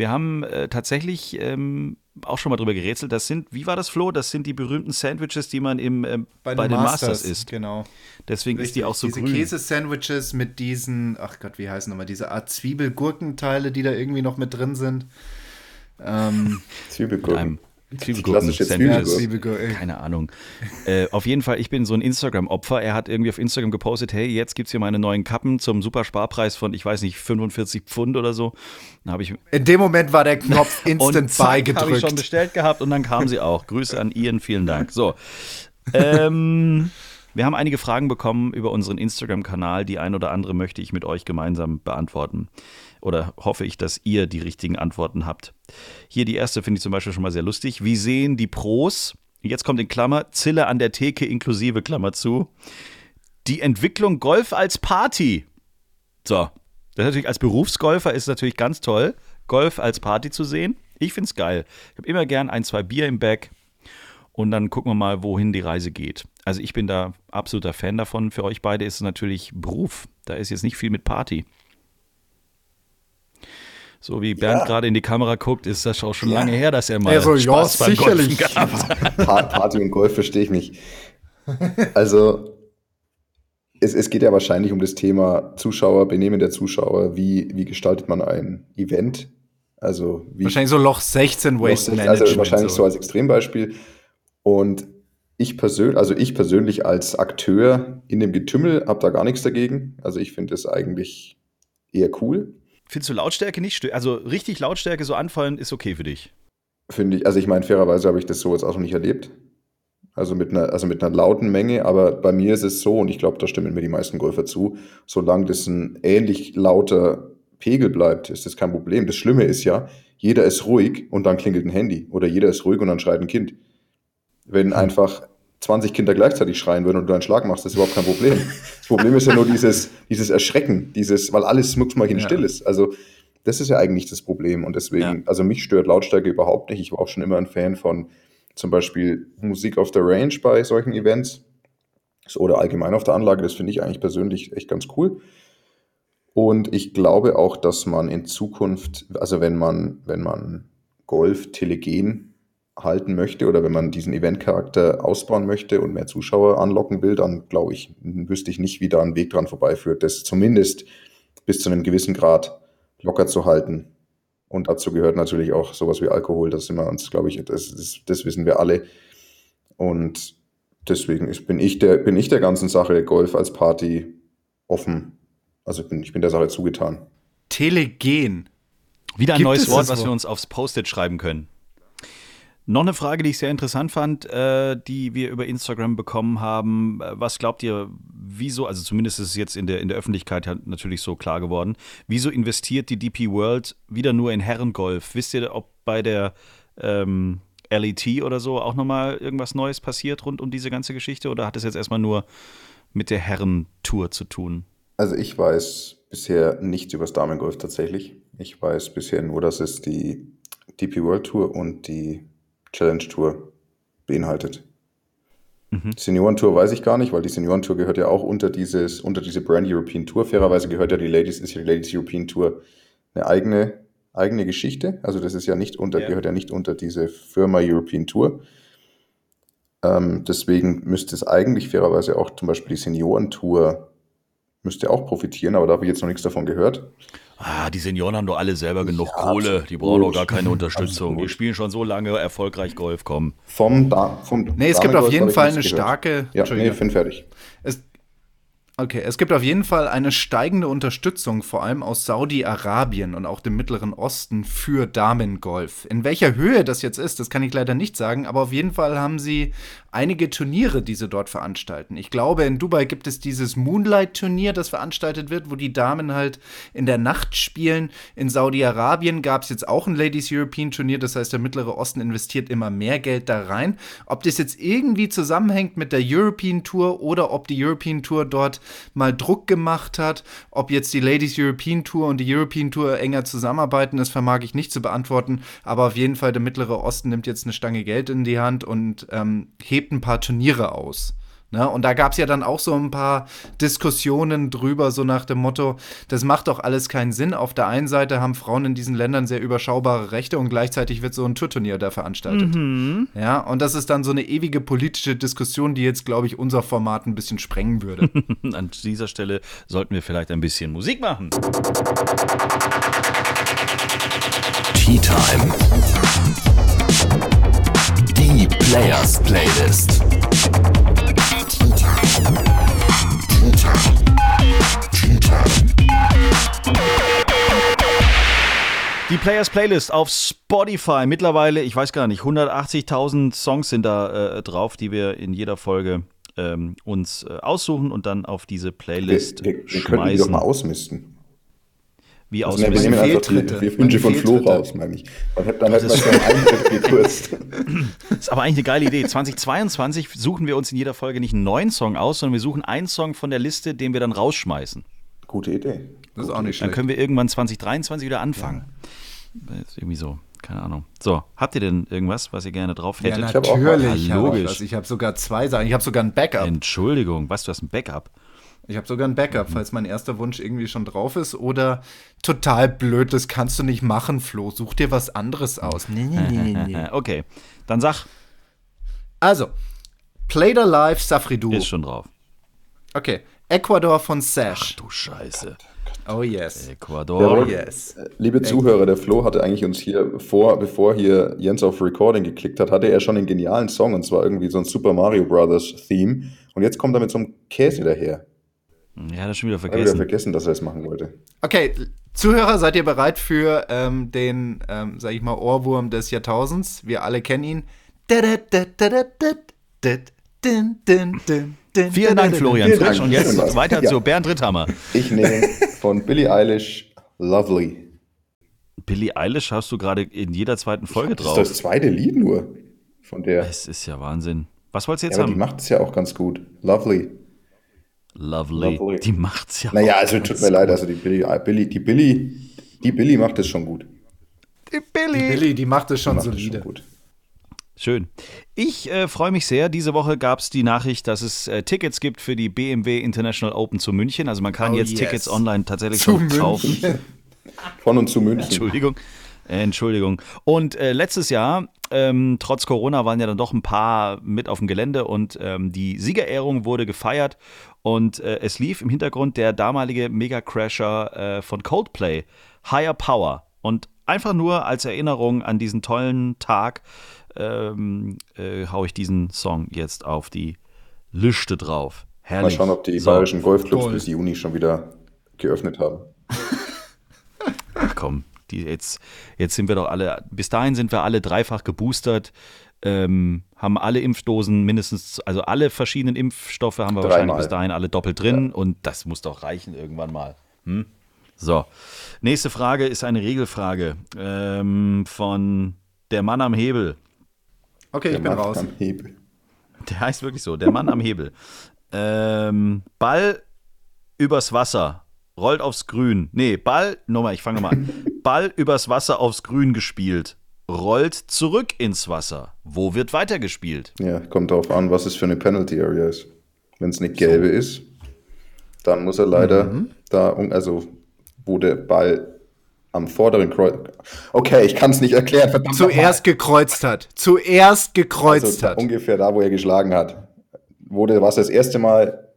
Wir haben äh, tatsächlich ähm, auch schon mal drüber gerätselt. Das sind, wie war das, Flo? Das sind die berühmten Sandwiches, die man im, ähm, bei, den Masters, isst. Genau. Deswegen ist die auch so diese grün. Käsesandwiches mit diesen, ach Gott, wie heißen nochmal, diese Art Zwiebelgurkenteile, die da irgendwie noch mit drin sind. Ähm, (laughs) Zwiebelgurken. Einem klassische Zwiebelgurken-Sandwiches. Zwiebelgurken. Keine Ahnung. Äh, auf jeden Fall, ich bin so ein Instagram-Opfer. Er hat irgendwie auf Instagram gepostet, hey, jetzt gibt es hier meine neuen Kappen zum Supersparpreis von, ich weiß nicht, 45 Pfund oder so. Dann habe ich In dem Moment war der Knopf (laughs) und instant zack, habe ich schon bestellt gehabt und dann kam sie auch. Grüße an Ian, vielen Dank. So, ähm, wir haben einige Fragen bekommen über unseren Instagram-Kanal. Die ein oder andere möchte ich mit euch gemeinsam beantworten. Oder hoffe ich, dass ihr die richtigen Antworten habt. Hier die erste finde ich zum Beispiel schon mal sehr lustig. Wie sehen die Pros, jetzt kommt in Klammer, Zille an der Theke inklusive Klammer zu, die Entwicklung Golf als Party? So, das ist natürlich als Berufsgolfer ist natürlich ganz toll, Golf als Party zu sehen. Ich finde es geil. Ich habe immer gern ein, zwei Bier im Bag und dann gucken wir mal, wohin die Reise geht. Also ich bin da absoluter Fan davon. Für euch beide ist es natürlich Beruf. Da ist jetzt nicht viel mit Party. So wie Bernd Ja. gerade in die Kamera guckt, ist das auch schon lange her, dass er mal Also, ja, Spaß beim sicherlich. Golfen gehabt (laughs) (laughs) Party und Golf verstehe ich nicht. Also, es, es geht ja wahrscheinlich um das Thema Zuschauer, Benehmen der Zuschauer. Wie, wie gestaltet man ein Event? Also, wie, Wahrscheinlich so Loch 16 Waste Management. also wahrscheinlich so. so. als Extrembeispiel. Und ich persönlich, also ich persönlich als Akteur in dem Getümmel habe da gar nichts dagegen. Also ich finde es eigentlich eher cool. Findest du Lautstärke nicht? Also richtig Lautstärke so anfallen ist okay für dich. Finde ich, also ich meine, fairerweise habe ich das so jetzt auch noch nicht erlebt. Also mit einer, also mit einer lauten Menge, aber bei mir ist es so, und ich glaube, da stimmen mir die meisten Golfer zu, solange das ein ähnlich lauter Pegel bleibt, ist das kein Problem. Das Schlimme ist ja, jeder ist ruhig und dann klingelt ein Handy. Oder jeder ist ruhig und dann schreit ein Kind. Wenn einfach 20 Kinder gleichzeitig schreien würden und du einen Schlag machst, ist überhaupt kein Problem. Das Problem ist ja nur dieses, dieses Erschrecken, dieses, weil alles mucksmäuschen Ja. still ist. Also das ist ja eigentlich das Problem. Und deswegen, Ja. also mich stört Lautstärke überhaupt nicht. Ich war auch schon immer ein Fan von zum Beispiel Musik auf der Range bei solchen Events oder allgemein auf der Anlage. Das finde ich eigentlich persönlich echt ganz cool. Und ich glaube auch, dass man in Zukunft, also wenn man, wenn man Golf telegen halten möchte oder wenn man diesen Eventcharakter ausbauen möchte und mehr Zuschauer anlocken will, dann glaube ich, wüsste ich nicht, wie da ein Weg dran vorbeiführt, das zumindest bis zu einem gewissen Grad locker zu halten. Und dazu gehört natürlich auch sowas wie Alkohol. Das sind wir uns, glaube ich, das, das, das wissen wir alle. Und deswegen ist, bin, ich der, bin ich der ganzen Sache Golf als Party offen. Also bin, ich bin der Sache zugetan. Telegen. Wieder ein Gibt neues es Wort, das was wir uns aufs Post-it schreiben können. Noch eine Frage, die ich sehr interessant fand, äh, die wir über Instagram bekommen haben. Äh, Was glaubt ihr, wieso, also zumindest ist es jetzt in der, in der Öffentlichkeit halt natürlich so klar geworden, wieso investiert die DP World wieder nur in Herrengolf? Wisst ihr, ob bei der ähm, LET oder so auch nochmal irgendwas Neues passiert rund um diese ganze Geschichte oder hat es jetzt erstmal nur mit der Herrentour zu tun? Also ich weiß bisher nichts über das Damengolf tatsächlich. Ich weiß bisher nur, dass es die DP World Tour und die Challenge Tour beinhaltet. Mhm. Seniorentour weiß ich gar nicht, weil die Seniorentour gehört ja auch unter dieses, unter diese Brand European Tour. Fairerweise gehört ja die Ladies, ist ja die Ladies European Tour eine eigene, eigene Geschichte. Also das ist ja nicht unter, Ja. gehört ja nicht unter diese Firma European Tour. Ähm, deswegen müsste es eigentlich fairerweise auch zum Beispiel die Seniorentour müsste auch profitieren, aber da habe ich jetzt noch nichts davon gehört. Ah, die Senioren haben doch alle selber genug Ja, Kohle. Die brauchen doch gar keine (laughs) Unterstützung. Die Absolut. spielen schon so lange erfolgreich Golf. Komm. Vom, da vom Nee, es gibt auf jeden Fall eine gehört. starke. Ja, nee. Finn fertig. Es, Okay, es gibt auf jeden Fall eine steigende Unterstützung, vor allem aus Saudi-Arabien und auch dem Mittleren Osten für Damengolf. In welcher Höhe das jetzt ist, das kann ich leider nicht sagen, aber auf jeden Fall haben sie einige Turniere, die sie dort veranstalten. Ich glaube, in Dubai gibt es dieses Moonlight-Turnier, das veranstaltet wird, wo die Damen halt in der Nacht spielen. In Saudi-Arabien gab es jetzt auch ein Ladies European Turnier, das heißt, der Mittlere Osten investiert immer mehr Geld da rein. Ob das jetzt irgendwie zusammenhängt mit der European Tour oder ob die European Tour dort mal Druck gemacht hat, ob jetzt die Ladies European Tour und die European Tour enger zusammenarbeiten, das vermag ich nicht zu beantworten. Aber auf jeden Fall, der Mittlere Osten nimmt jetzt eine Stange Geld in die Hand und ähm, hebt hebt ein paar Turniere aus. Ne? Und da gab es ja dann auch so ein paar Diskussionen drüber, so nach dem Motto, das macht doch alles keinen Sinn. Auf der einen Seite haben Frauen in diesen Ländern sehr überschaubare Rechte und gleichzeitig wird so ein Tourturnier da veranstaltet. Mhm. Ja, und das ist dann so eine ewige politische Diskussion, die jetzt, glaube ich, unser Format ein bisschen sprengen würde. (laughs) An dieser Stelle sollten wir vielleicht ein bisschen Musik machen. Tea Time. Die Players Playlist. Die Players Playlist auf Spotify. Mittlerweile, ich weiß gar nicht, 180.000 Songs sind da äh, drauf, die wir in jeder Folge ähm, uns äh, aussuchen und dann auf diese Playlist wir, wir, wir schmeißen. Wir können die doch mal ausmisten. Wie also aus? Wir nehmen einfach die, die Wünsche von Flo raus, meine ich. Dann, dann hätten wir schon einen (laughs) gekürzt. Das (laughs) ist aber eigentlich eine geile Idee. 2022 suchen wir uns in jeder Folge nicht einen neuen Song aus, sondern wir suchen einen Song von der Liste, den wir dann rausschmeißen. Gute Idee. Das ist auch nicht schlecht. Dann können wir irgendwann 2023 wieder anfangen. Ja. Das ist irgendwie so. Keine Ahnung. So, habt ihr denn irgendwas, was ihr gerne drauf hättet? Ja, natürlich. Ich habe logisch. Ich habe sogar zwei Sachen. Ich habe sogar ein Backup. Entschuldigung, was, du hast ein Backup? Ich habe sogar ein Backup, mhm. falls mein erster Wunsch irgendwie schon drauf ist. Oder total blöd, das kannst du nicht machen, Flo. Such dir was anderes aus. Nee, nee, nee, nee, nee. (laughs) okay, dann sag. Also, Play the Life Safridu. Ist schon drauf. Okay, Ecuador von Sash. Ach du Scheiße. Oh yes. Ecuador. Oh yes. Liebe Zuhörer, der Flo hatte eigentlich uns hier vor, bevor hier Jens auf Recording geklickt hat, hatte er schon einen genialen Song und zwar irgendwie so ein Super Mario Brothers Theme. Und jetzt kommt er mit so einem Käse daher. Ja, das schon wieder vergessen. Ich wieder vergessen, dass er es machen wollte. Okay, Zuhörer, seid ihr bereit für ähm, den, ähm, sag ich mal, Ohrwurm des Jahrtausends? Wir alle kennen ihn. Vielen Dank, Florian Frisch. Und jetzt weiter zu Bernd Ritthammer. Ich nehme von Billie Eilish Lovely. Billie Eilish hast du gerade in jeder zweiten Folge drauf. Das ist das zweite Lied nur von der. Es ist ja Wahnsinn. Was wolltest du jetzt ja, haben? Die macht es ja auch ganz gut. Lovely. Lovely. Lovely. Die macht's ja. Naja, also tut mir leid, also die Billy, Billy, die Billy, die Billy macht es schon gut. Die Billy, die, Billy, die macht es schon macht solide. Schon gut. Schön. Ich äh, freue mich sehr. Diese Woche gab es die Nachricht, dass es äh, Tickets gibt für die BMW International Open zu München. Also man kann oh, jetzt yes. Tickets online tatsächlich zu schon kaufen. Von und zu München. Entschuldigung. Entschuldigung. Und äh, letztes Jahr, ähm, trotz Corona, waren ja dann doch ein paar mit auf dem Gelände und ähm, die Siegerehrung wurde gefeiert und äh, es lief im Hintergrund der damalige Mega-Crasher äh, von Coldplay, Higher Power. Und einfach nur als Erinnerung an diesen tollen Tag ähm, äh, haue ich diesen Song jetzt auf die Liste drauf. Herrlich. Mal schauen, ob die so. bayerischen Golfclubs bis Juni schon wieder geöffnet haben. Ach komm, die jetzt, jetzt sind wir doch alle, bis dahin sind wir alle dreifach geboostert, ähm, haben alle Impfdosen mindestens, also alle verschiedenen Impfstoffe haben wir Dreimal. wahrscheinlich bis dahin alle doppelt drin ja. und das muss doch reichen irgendwann mal. Hm? So, nächste Frage ist eine Regelfrage ähm, von der Mann am Hebel. Okay, der ich bin Mann raus. Am Hebel. Der heißt wirklich so, der Mann am Hebel. Ähm, Ball übers Wasser rollt aufs Grün. Nee, Ball, nochmal, ich fange mal an. Ball übers Wasser aufs Grün gespielt, rollt zurück ins Wasser. Wo wird weitergespielt? Ja, kommt darauf an, was es für eine Penalty Area ist. Wenn es eine gelbe so. ist, dann muss er leider mhm. da, also wo der Ball am vorderen Kreuz. Okay, ich kann es nicht erklären. Verdammt Zuerst gekreuzt hat. Zuerst gekreuzt also hat. Ungefähr da, wo er geschlagen hat. Der Wasser das erste Mal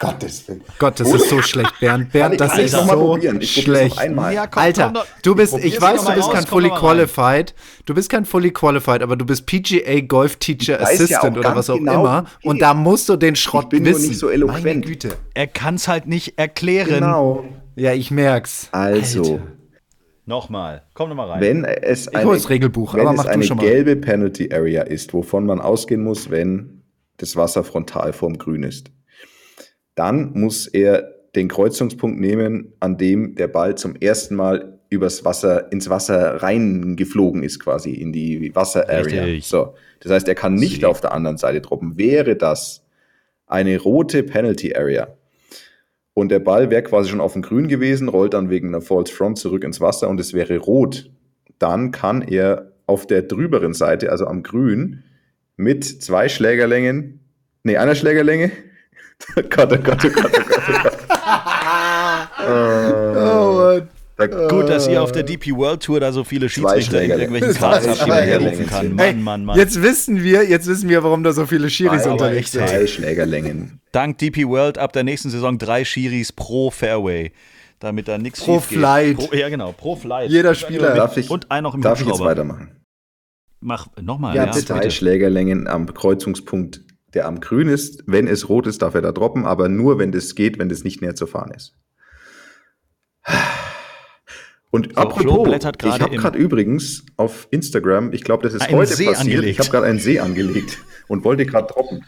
Gottes Willen. Gott, das ist so schlecht, Bernd. Bernd, das ist so schlecht. Ja, komm, Alter, komm, du bist, ich, ich weiß, du bist kein Fully Qualified. Du bist kein Fully Qualified, aber du bist PGA Golf Teacher Assistant ja oder was auch genau immer. Und da musst du den Schrott ich bin wissen. Nur nicht so eloquent. Meine Güte. Er kann es halt nicht erklären. Genau. Ja, ich merk's. Also. Alter. Nochmal, komm nochmal rein. Wenn es ich eine, Regelbuch, wenn es eine gelbe Penalty Area ist, wovon man ausgehen muss, wenn das Wasser frontal vorm Grün ist, dann muss er den Kreuzungspunkt nehmen, an dem der Ball zum ersten Mal übers Wasser, ins Wasser reingeflogen ist, quasi in die Wasser-Area. So. Das heißt, er kann nicht Sie. auf der anderen Seite droppen. Wäre das eine rote Penalty Area und der Ball wäre quasi schon auf dem Grün gewesen, rollt dann wegen einer False Front zurück ins Wasser und es wäre rot, dann kann er auf der drüberen Seite, also am Grün, mit zwei Schlägerlängen, nee, einer Schlägerlänge, Gott, oh Gott, oh Gott, oh Gott, oh Gott. oh, Mann. Gut, dass ihr auf der DP World Tour da so viele Schiedsrichter in irgendwelchen Cars habt, die man herrufen kann. Mann, Mann, Mann. Jetzt wissen wir, jetzt wissen wir, warum da so viele Schiris unterwegs sind. Zwei Schlägerlängen. Dank DP World ab der nächsten Saison drei Schiris pro Fairway. Damit da nichts Pro Flight. Pro, ja, genau, pro Flight. Jeder Spieler. Darf ich, und ein noch im Darf ich jetzt weitermachen? Mach nochmal. Ja, ja bitte. Zwei Schlägerlängen am Kreuzungspunkt der am grün ist. Wenn es rot ist, darf er da droppen, aber nur, wenn das geht, wenn das nicht näher zu fahren ist. Und so, apropos, ich habe gerade übrigens auf Instagram, ich glaube, das ist heute See passiert, angelegt. ich habe gerade einen See angelegt (laughs) und wollte gerade droppen.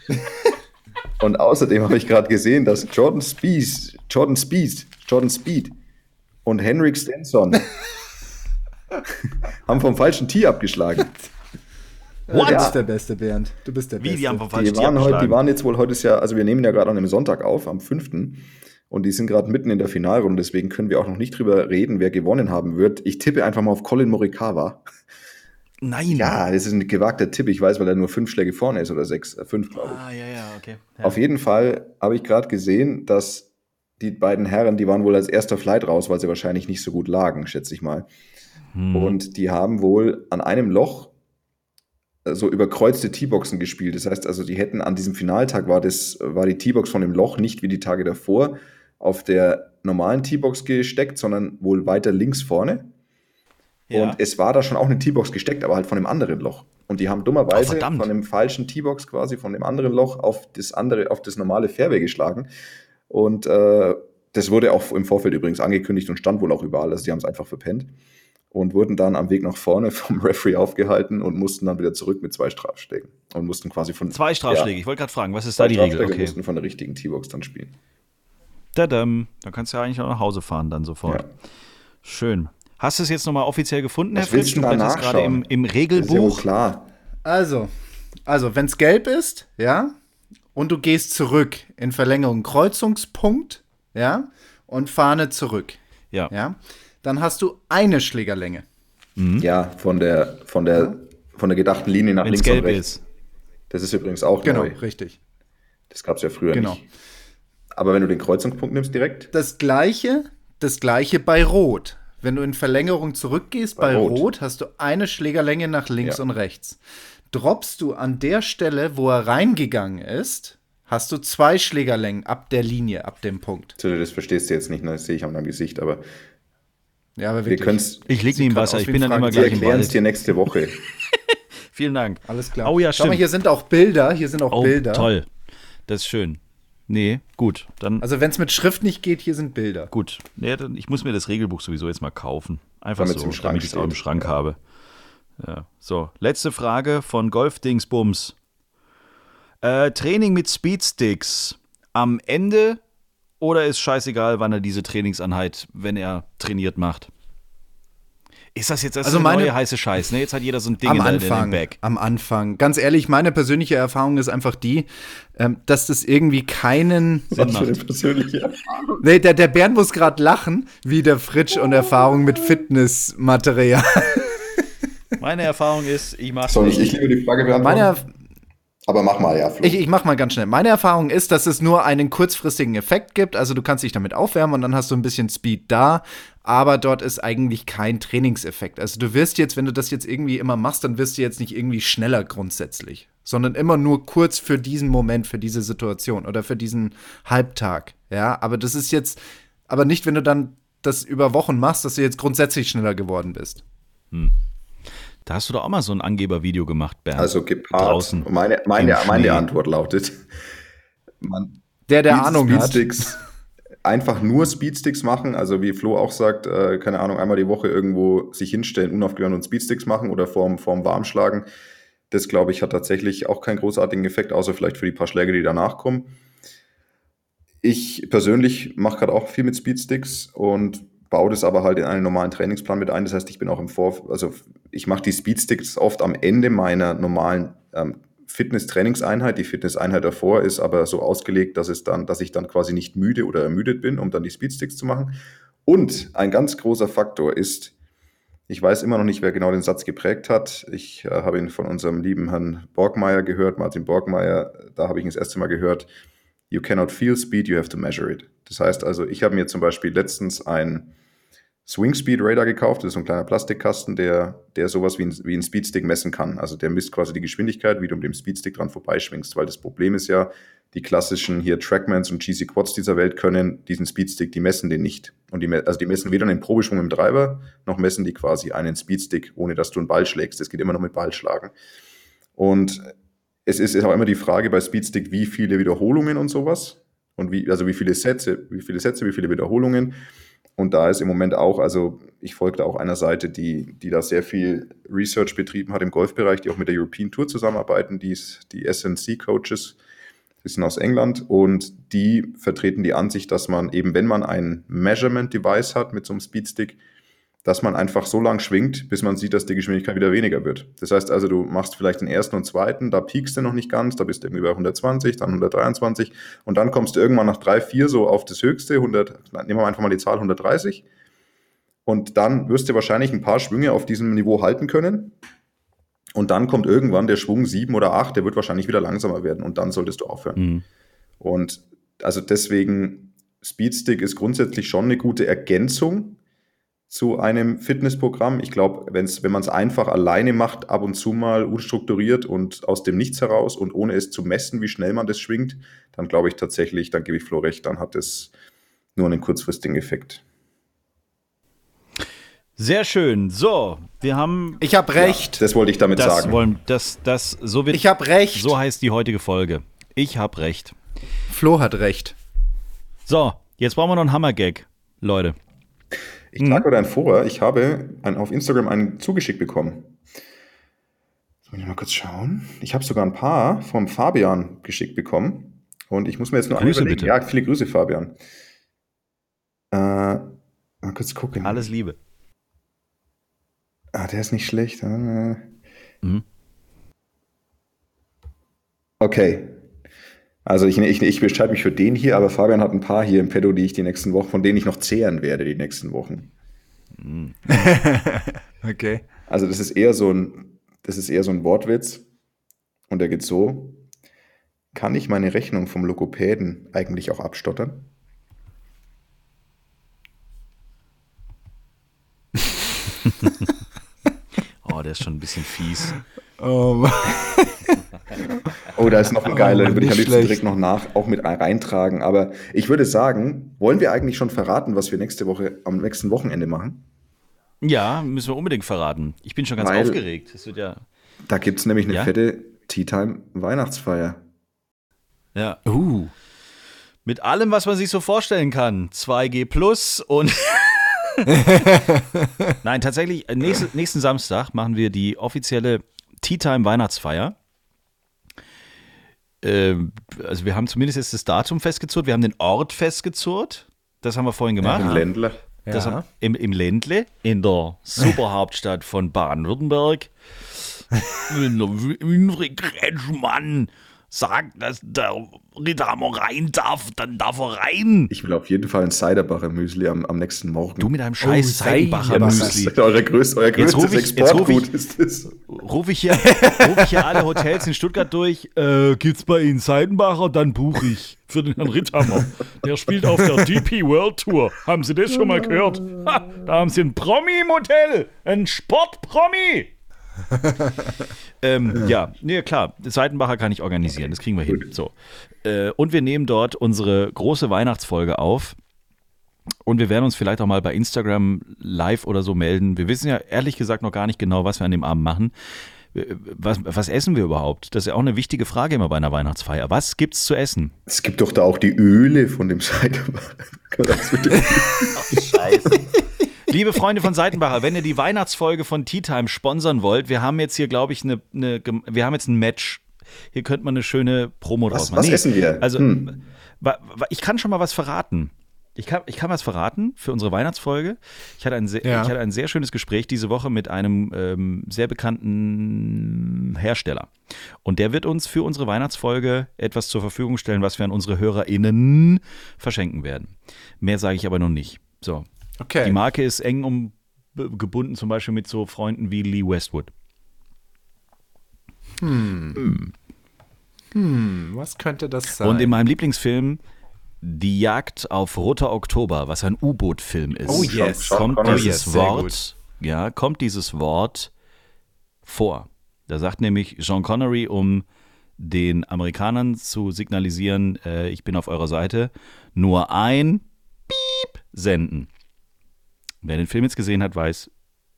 und außerdem habe ich gerade gesehen, dass Jordan Speed, Jordan Speed, Jordan Speed und Henrik Stenson (laughs) haben vom falschen Tee abgeschlagen. What? Du bist der Beste, Bernd. Du bist der Wie, Beste. die haben vom falschen die waren, heute, die waren jetzt wohl heute ist ja, also wir nehmen ja gerade an einem Sonntag auf, am 5. Und die sind gerade mitten in der Finalrunde, deswegen können wir auch noch nicht drüber reden, wer gewonnen haben wird. Ich tippe einfach mal auf Colin Morikawa. Nein. Ja, das ist ein gewagter Tipp. Ich weiß, weil er nur fünf Schläge vorne ist oder sechs, äh, fünf, glaube ich. Ah, ja, ja, okay. Ja. Auf jeden Fall habe ich gerade gesehen, dass die beiden Herren, die waren wohl als erster Flight raus, weil sie wahrscheinlich nicht so gut lagen, schätze ich mal. Hm. Und die haben wohl an einem Loch äh, so überkreuzte T-Boxen gespielt. Das heißt also, die hätten an diesem Finaltag war das, war die T-Box von dem Loch nicht wie die Tage davor auf der normalen T-Box gesteckt, sondern wohl weiter links vorne. Ja. Und es war da schon auch eine T-Box gesteckt, aber halt von dem anderen Loch. Und die haben dummerweise oh, von dem falschen T-Box quasi von dem anderen Loch auf das andere, auf das normale Fairway geschlagen. Und äh, das wurde auch im Vorfeld übrigens angekündigt und stand wohl auch überall. Also die haben es einfach verpennt und wurden dann am Weg nach vorne vom Referee aufgehalten und mussten dann wieder zurück mit zwei Strafschlägen und mussten quasi von zwei Strafschläge. Ja, ich wollte gerade fragen, was ist da die Regel? Okay. mussten von der richtigen T-Box dann spielen. Tadam. Da kannst du ja eigentlich auch nach Hause fahren dann sofort. Ja. Schön. Hast du es jetzt nochmal offiziell gefunden, Herr Fritz? Du blätterst gerade im, im Regelbuch. Ja klar. Also, also wenn es gelb ist, ja, und du gehst zurück in Verlängerung Kreuzungspunkt, ja, und Fahne zurück. Ja. ja dann hast du eine Schlägerlänge. Mhm. Ja, von der, von der, von der gedachten Linie nach Wenn's links gelb und rechts. Ist. Das ist übrigens auch genau, neu. Genau, richtig. Das gab es ja früher genau. nicht. Aber wenn du den Kreuzungspunkt nimmst direkt? Das gleiche, das gleiche bei Rot. Wenn du in Verlängerung zurückgehst bei, bei Rot. Rot. hast du eine Schlägerlänge nach links ja. und rechts. Droppst du an der Stelle, wo er reingegangen ist, hast du zwei Schlägerlängen ab der Linie, ab dem Punkt. Das verstehst du jetzt nicht, ne? das sehe ich an deinem Gesicht, aber ja, aber wirklich. Wir ich liege nie im Wasser, ich bin dann immer gleich im Wald. Wir erklären es dir nächste Woche. (laughs) Vielen Dank. Alles klar. Oh ja, Schau mal, hier sind auch Bilder, hier sind auch oh, Bilder. toll. Das ist schön. Nee, gut. Dann also wenn es mit Schrift nicht geht, hier sind Bilder. Gut. Nee, dann, ich muss mir das Regelbuch sowieso jetzt mal kaufen. Einfach damit so, damit ich es auch im Schrank ja. habe. Ja. So, letzte Frage von Golf-Dingsbums. Äh, Training mit Speedsticks. Am Ende oder ist scheißegal, wann er diese Trainingseinheit, wenn er trainiert, macht? Ist das jetzt das also meine, neue heiße Scheiß? Ne? Jetzt hat jeder so ein Ding am in, Anfang, in Back. Am Anfang. Ganz ehrlich, meine persönliche Erfahrung ist einfach die, ähm, dass das irgendwie keinen. Was für eine persönliche Erfahrung? Nee, der, der Bernd muss gerade lachen, wie der Fritsch und Erfahrung mit Fitnessmaterial. Meine Erfahrung ist, ich mache Soll ich, ich liebe die Frage beantworten? Meine, aber mach mal, ja. Flo. Ich, ich mach mal ganz schnell. Meine Erfahrung ist, dass es nur einen kurzfristigen Effekt gibt. Also du kannst dich damit aufwärmen und dann hast du ein bisschen Speed da. Aber dort ist eigentlich kein Trainingseffekt. Also du wirst jetzt, wenn du das jetzt irgendwie immer machst, dann wirst du jetzt nicht irgendwie schneller grundsätzlich. sondern immer nur kurz für diesen Moment, für diese Situation oder für diesen Halbtag. Ja, aber das ist jetzt, aber nicht, wenn du dann das über Wochen machst, dass du jetzt grundsätzlich schneller geworden bist. Hm. Da hast du doch auch mal so ein Angebervideo gemacht, Bernd. Also gepaart. Draußen meine, meine, meine Antwort lautet, man der, der Ahnung Speedsticks, hat. Einfach nur Speedsticks machen, also wie Flo auch sagt, äh, keine Ahnung, einmal die Woche irgendwo sich hinstellen, unaufgehört und Speedsticks machen oder vorm, vorm Warmschlagen. Das, glaube ich, hat tatsächlich auch keinen großartigen Effekt, außer vielleicht für die paar Schläge, die danach kommen. Ich persönlich mache gerade auch viel mit Speedsticks und baue das aber halt in einen normalen Trainingsplan mit ein. Das heißt, ich bin auch im Vor, also ich mache die Speedsticks oft am Ende meiner normalen ähm, Fitness-Trainingseinheit. Die Fitness-Einheit davor ist aber so ausgelegt, dass es dann, dass ich dann quasi nicht müde oder ermüdet bin, um dann die Speedsticks zu machen. Und ein ganz großer Faktor ist, ich weiß immer noch nicht, wer genau den Satz geprägt hat. Ich äh, habe ihn von unserem lieben Herrn Borgmeier gehört, Martin Borgmeier. Da habe ich ihn das erste Mal gehört. You cannot feel speed, you have to measure it. Das heißt also, ich habe mir zum Beispiel letztens ein Swing Speed Radar gekauft. Das ist so ein kleiner Plastikkasten, der, der sowas wie ein, wie ein Speedstick messen kann. Also der misst quasi die Geschwindigkeit, wie du mit dem Speedstick dran vorbeischwingst. Weil das Problem ist ja, die klassischen hier Trackmans und GC Quads dieser Welt können diesen Speedstick, die messen den nicht. Und die, also die messen weder einen Probeschwung im Treiber, noch messen die quasi einen Speedstick, ohne dass du einen Ball schlägst. Das geht immer noch mit Ballschlagen. Und es ist auch immer die Frage bei Speedstick, wie viele Wiederholungen und sowas. Und wie, also wie viele Sätze, wie viele Sätze, wie viele Wiederholungen. Und da ist im Moment auch, also ich folge auch einer Seite, die, die da sehr viel Research betrieben hat im Golfbereich, die auch mit der European Tour zusammenarbeiten, die, ist, die SNC Coaches, die sind aus England. Und die vertreten die Ansicht, dass man eben, wenn man ein Measurement Device hat mit so einem Speedstick, dass man einfach so lang schwingt, bis man sieht, dass die Geschwindigkeit wieder weniger wird. Das heißt also, du machst vielleicht den ersten und zweiten, da piekst du noch nicht ganz, da bist du irgendwie bei 120, dann 123 und dann kommst du irgendwann nach drei, vier so auf das höchste, 100, nehmen wir einfach mal die Zahl 130 und dann wirst du wahrscheinlich ein paar Schwünge auf diesem Niveau halten können und dann kommt irgendwann der Schwung sieben oder acht, der wird wahrscheinlich wieder langsamer werden und dann solltest du aufhören. Mhm. Und also deswegen, Speedstick ist grundsätzlich schon eine gute Ergänzung zu einem Fitnessprogramm. Ich glaube, wenn man es einfach alleine macht, ab und zu mal unstrukturiert und aus dem Nichts heraus und ohne es zu messen, wie schnell man das schwingt, dann glaube ich tatsächlich, dann gebe ich Flo recht, dann hat es nur einen kurzfristigen Effekt. Sehr schön. So, wir haben. Ich habe recht. Ja, das wollte ich damit das sagen. Wollen, das, das, so wird, ich habe recht. So heißt die heutige Folge. Ich habe recht. Flo hat recht. So, jetzt brauchen wir noch einen Hammergag, Leute. Ich mhm. heute vor, ich habe ein, auf Instagram einen zugeschickt bekommen. Jetzt muss ich mal kurz schauen. Ich habe sogar ein paar vom Fabian geschickt bekommen. Und ich muss mir jetzt nur Grüße bitte. Ja, viele Grüße, Fabian. Äh, mal kurz gucken. Alles Liebe. Ah, der ist nicht schlecht. Äh. Mhm. Okay, also ich, ich, ich beschreibe mich für den hier, aber Fabian hat ein paar hier im Pedo, die ich die nächsten Wochen, von denen ich noch zehren werde die nächsten Wochen. (laughs) okay. Also das ist eher so ein, das ist eher so ein Wortwitz und der geht so: Kann ich meine Rechnung vom Lokopäden eigentlich auch abstottern? (laughs) der ist schon ein bisschen fies. Oh, oh da ist noch ein geiler, den würde ich am liebsten direkt noch nach, auch mit reintragen. Aber ich würde sagen, wollen wir eigentlich schon verraten, was wir nächste Woche am nächsten Wochenende machen? Ja, müssen wir unbedingt verraten. Ich bin schon ganz Weil aufgeregt. Das wird ja. Da gibt es nämlich eine ja? fette Tea Time Weihnachtsfeier. Ja. Uh. Mit allem, was man sich so vorstellen kann. 2G Plus und. (laughs) Nein, tatsächlich, äh, nächste, nächsten Samstag machen wir die offizielle Tea Time Weihnachtsfeier. Ähm, also wir haben zumindest jetzt das Datum festgezurrt, wir haben den Ort festgezurrt. Das haben wir vorhin gemacht. Ja, Im Ländle. Das ja. im, Im Ländle, in der Superhauptstadt von Baden-Württemberg. (laughs) Winfried Kretschmann sagt, dass der Ritthammer rein darf, dann darf er rein. Ich will auf jeden Fall ein Ciderbacher Müsli am, am nächsten Morgen. Du mit deinem scheiß oh, Ciderbacher Müsli. (laughs) Euer, größt, euer größtes ich, Exportgut ist das. Rufe ich, hier, ruf ich hier alle Hotels in Stuttgart durch. Äh, gibt's bei Ihnen Seidenbacher? Dann buche ich für den Herrn Ritthammer. Der spielt auf der DP World Tour. Haben Sie das schon mal gehört? Ha, da haben Sie ein Promi im Hotel. Ein Sportpromi. (laughs) ähm, ja, nee, klar, Seitenbacher kann ich organisieren, das kriegen wir hin. So. Äh, und wir nehmen dort unsere große Weihnachtsfolge auf. Und wir werden uns vielleicht auch mal bei Instagram live oder so melden. Wir wissen ja ehrlich gesagt noch gar nicht genau, was wir an dem Abend machen. Was, was, essen wir überhaupt? Das ist ja auch eine wichtige Frage immer bei einer Weihnachtsfeier. Was gibt es zu essen? Es gibt doch da auch die Öle von dem Seitenbacher. (laughs) Liebe Freunde von Seitenbacher, wenn ihr die Weihnachtsfolge von Tea Time sponsern wollt, wir haben jetzt hier, glaube ich, eine, eine, wir haben jetzt ein Match. Hier könnte man eine schöne Promo draus machen. Was nee, essen wir? Also, hm. ich kann schon mal was verraten. Ich kann, ich kann was verraten für unsere Weihnachtsfolge. Ich hatte, ein sehr, ja. ich hatte ein sehr schönes Gespräch diese Woche mit einem ähm, sehr bekannten Hersteller. Und der wird uns für unsere Weihnachtsfolge etwas zur Verfügung stellen, was wir an unsere HörerInnen verschenken werden. Mehr sage ich aber noch nicht. So. Okay. Die Marke ist eng um, gebunden, zum Beispiel mit so Freunden wie Lee Westwood. Hm. Hm. hm. Was könnte das sein? Und in meinem Lieblingsfilm die Jagd auf Roter Oktober, was ein U-Boot-Film ist, oh yes. kommt oh dieses yes, Wort, ja, kommt dieses Wort vor. Da sagt nämlich Sean Connery, um den Amerikanern zu signalisieren, äh, ich bin auf eurer Seite, nur ein Piep senden. Wer den Film jetzt gesehen hat, weiß,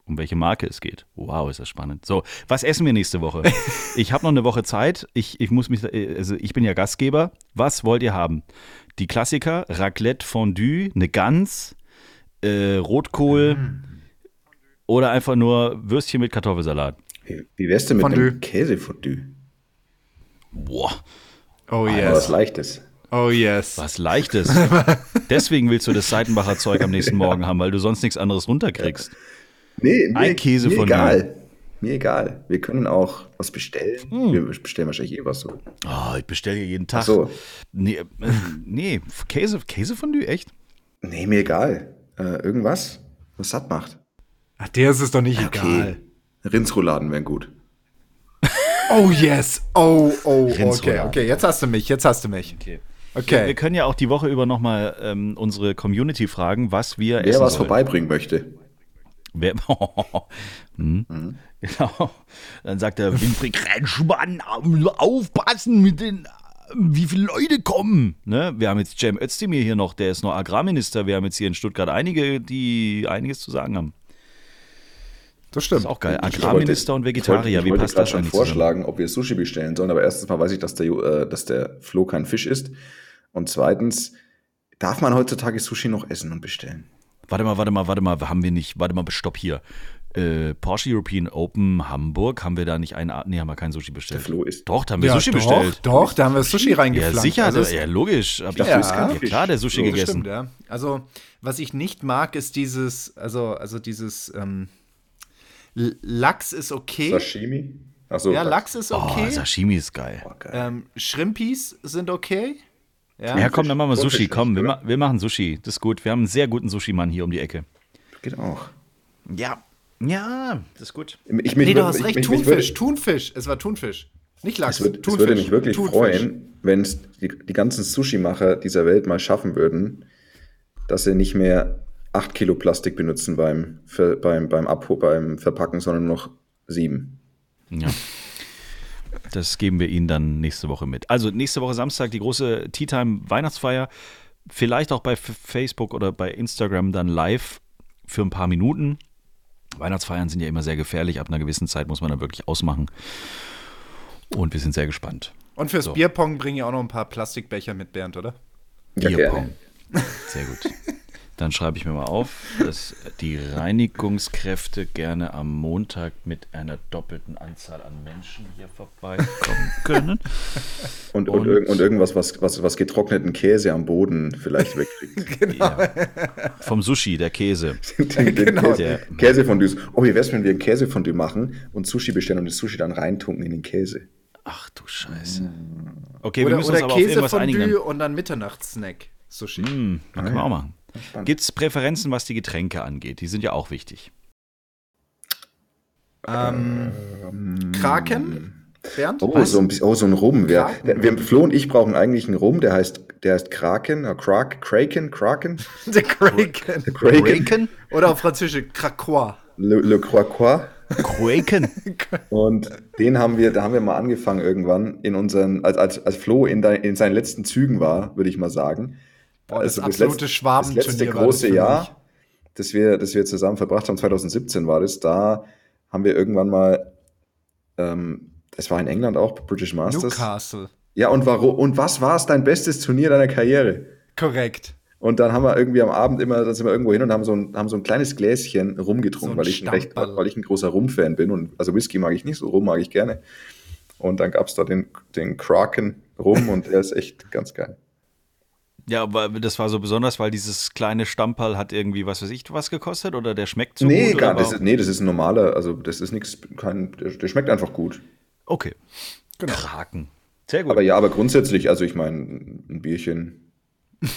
um welche Marke es geht. Wow, ist das spannend. So, was essen wir nächste Woche? (laughs) Ich habe noch eine Woche Zeit. Ich, ich muss mich, also ich bin ja Gastgeber. Was wollt ihr haben? Die Klassiker, Raclette Fondue, eine Gans, äh, Rotkohl mm. oder einfach nur Würstchen mit Kartoffelsalat. Wie, wär's denn mit Fondue. einem Käsefondue? Boah. Oh yes. was Leichtes. Oh yes. Was Leichtes. (laughs) Deswegen willst du das Seitenbacher Zeug am nächsten Morgen haben, weil du sonst nichts anderes runterkriegst. Nee, mir, Ein Käse mir egal. Mir egal. Wir können auch was bestellen. Hm. Wir bestellen wahrscheinlich eh was so. Oh, ich bestelle hier jeden Tag. Ach so. Nee, äh, nee, Käse, Käsefondue, echt? Nee, mir egal. Äh, irgendwas, was satt macht. Ach, der ist es doch nicht okay. egal. Rindsrouladen wären gut. Oh yes. Oh, oh, okay, okay. Jetzt hast du mich, jetzt hast du mich. Okay. Okay. Wir, wir können ja auch die Woche über nochmal ähm, unsere Community fragen, was wir Wer was sollen. vorbeibringen möchte. Wer, (laughs) hm. mhm. Genau. Dann sagt der Winfried Kretschmann, aufpassen mit den, wie viele Leute kommen. Ne? Wir haben jetzt Cem Özdemir hier noch, der ist noch Agrarminister. Wir haben jetzt hier in Stuttgart einige, die einiges zu sagen haben. Das stimmt. Das ist auch geil. Agrarminister wollte, und Vegetarier, ich wollte, ich wie passt das schon vorschlagen, zusammen? ob wir Sushi bestellen sollen, aber erstens mal weiß ich, dass der, äh, dass der Flo kein Fisch ist. Und zweitens, darf man heutzutage Sushi noch essen und bestellen? Warte mal, warte mal, warte mal, haben wir nicht, warte mal, stopp hier. Äh, Porsche European Open Hamburg, haben wir da nicht einen, nee, haben wir kein Sushi bestellt. Der Flo ist. Doch, da haben wir ja, Sushi doch, bestellt. Doch, da haben wir Sushi reingeflankt. Ja, sicher, also, ja, logisch. Hab ich ja, ja, klar, der Sushi so, gegessen. Stimmt, ja. Also, was ich nicht mag, ist dieses, also, also dieses, ähm, Lachs ist okay. Sashimi? Achso, ja, Lachs ist okay. Oh, Sashimi ist geil. Oh, geil. Ähm, Shrimpies sind okay. Ja, ja komm, dann machen wir Sushi. Komm, wir, ma wir, machen Sushi. Das ist gut. Wir haben einen sehr guten Sushi-Mann hier um die Ecke. Geht auch. Ja. Ja, das ist gut. Ich, mich, nee, du hast recht. Ich, Thunfisch, würde, Thunfisch. Es war Thunfisch. Nicht Lachs. Es, wird, es würde mich wirklich Thunfisch. freuen, wenn es die, die ganzen Sushi-Macher dieser Welt mal schaffen würden, dass sie nicht mehr 8 Kilo Plastik benutzen beim, für, beim, beim, Abho beim Verpacken, sondern nur noch 7. Ja. Das geben wir Ihnen dann nächste Woche mit. Also nächste Woche Samstag die große Tea Time Weihnachtsfeier. Vielleicht auch bei Facebook oder bei Instagram dann live für ein paar Minuten. Weihnachtsfeiern sind ja immer sehr gefährlich. Ab einer gewissen Zeit muss man dann wirklich ausmachen. Und wir sind sehr gespannt. Und fürs so. Bierpong bringen ja auch noch ein paar Plastikbecher mit, Bernd, oder? Ja, Bierpong. Sehr gut. (laughs) Dann schreibe ich mir mal auf, dass die Reinigungskräfte gerne am Montag mit einer doppelten Anzahl an Menschen hier vorbeikommen (laughs) können. und, und, und, und, irgendwas, was, was, was getrockneten Käse am Boden vielleicht wegkriegt. (laughs) genau. Ja. Vom Sushi, der Käse. (laughs) den, den genau. Käse, Käsefondue. Oh, wie wär's, wenn wir ein Käsefondue machen und Sushi bestellen und das Sushi dann reintunken in den Käse? Ach du Scheiße. Okay, oder, wir müssen uns aber Käse auf irgendwas einigen. und dann Mitternachtssnack. Sushi. Mm, können wir auch machen. Gibt es Präferenzen, was die Getränke angeht? Die sind ja auch wichtig. Ähm, Kraken? Bernd? Oh, so ein, oh, so ein Rum. Wir, wir, Flo und ich brauchen eigentlich einen Rum, der heißt, der heißt Kraken, äh, Krak, Kraken, Kraken. (laughs) Der Kraken. Der Kraken. Oder auf Französisch Krakois. Le, Le Croix. Quaken. (laughs) Und den haben wir, da haben wir mal angefangen irgendwann in unseren, als, als, als Flo in, de, in seinen letzten Zügen war, würde ich mal sagen. Boah, das, also das absolute Schwaben Das letzte große das Jahr, das wir, das wir zusammen verbracht haben, 2017 war das, da haben wir irgendwann mal, ähm, es war in England auch, British Masters. Newcastle. Ja, und, warum, und was war es dein bestes Turnier deiner Karriere? Korrekt. Und dann haben wir irgendwie am Abend immer, da sind wir irgendwo hin und haben so ein, haben so ein kleines Gläschen rumgetrunken, so weil, ich ein recht, weil ich ein großer Rum-Fan bin. Und also Whisky mag ich nicht, so Rum mag ich gerne. Und dann gab es da den, den Kraken Rum und der ist echt ganz geil. Ja, aber das war so besonders, weil dieses kleine Stamperl hat irgendwie, was weiß ich, was gekostet oder der schmeckt so nee, gut? Gar, das ist, nee, das ist ein normaler, also das ist nichts, kein, der, der, schmeckt einfach gut. Okay. Genau. Kraken. Sehr gut. Aber ja, aber grundsätzlich, also ich meine, ein Bierchen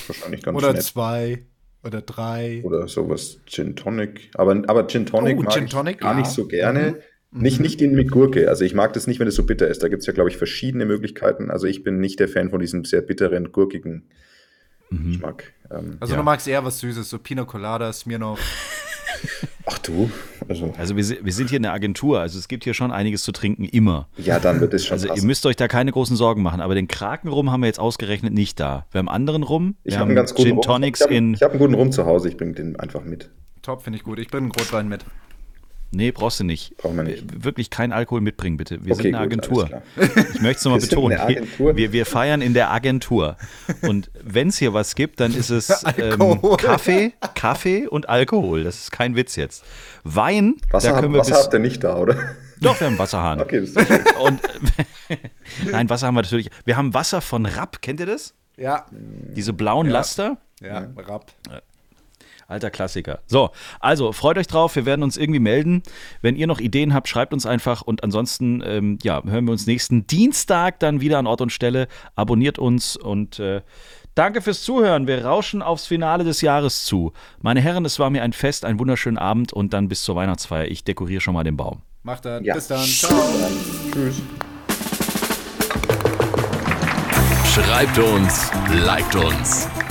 Wahrscheinlich ganz Oder nett. zwei oder drei. Oder sowas Gin Tonic. Aber, aber Gin Tonic oh, mag Gin ich Tonic, gar ja. nicht so gerne. Mhm. Nicht, nicht den mit Gurke. Also ich mag das nicht, wenn es so bitter ist. Da gibt es ja, glaube ich, verschiedene Möglichkeiten. Also ich bin nicht der Fan von diesem sehr bitteren, gurkigen mhm. Geschmack. Ähm, also ja. du magst eher was Süßes, so Pina Colada, Smirnoff. Ach du, also. Also wir, wir sind hier in der Agentur, also es gibt hier schon einiges zu trinken, immer. Ja, dann wird es schon Also passen. ihr müsst euch da keine großen Sorgen machen, aber den Krakenrum haben wir jetzt ausgerechnet nicht da. Wir haben anderen Rum, ich wir habe haben einen ganz guten Gin Rum. Tonics ich hab, in... Ich habe einen guten Rum zu Hause, ich bringe den einfach mit. Top, finde ich gut. Ich bringe einen Rotwein mit. Nee, brauchst du nicht. Brauchen wir nicht. Wirklich kein Alkohol mitbringen, bitte. Wir Okay, sind eine gut, Agentur. Ich möchte es nochmal betonen. Wir, wir feiern in der Agentur. Und wenn es hier was gibt, dann ist es (laughs) ähm. Kaffee, Kaffee und Alkohol. Das ist kein Witz jetzt. Wein, Wasser, da können wir Wasser bis, habt ihr nicht da, oder? Doch, wir haben Wasserhahn. Okay, das ist schön. Und (laughs) Nein, Wasser haben wir natürlich. Wir haben Wasser von Rapp, kennt ihr das? Ja. Diese blauen Laster? Ja, Rapp. Alter Klassiker. So, also freut euch drauf. Wir werden uns irgendwie melden. Wenn ihr noch Ideen habt, schreibt uns einfach. Und ansonsten, ähm, ja, hören wir uns nächsten Dienstag dann wieder an Ort und Stelle. Abonniert uns und äh, danke fürs Zuhören. Wir rauschen aufs Finale des Jahres zu. Meine Herren, es war mir ein Fest, einen wunderschönen Abend und dann bis zur Weihnachtsfeier. Ich dekoriere schon mal den Baum. Macht dann. Ja. Bis dann. Ciao. Tschüss. Schreibt uns, liked uns.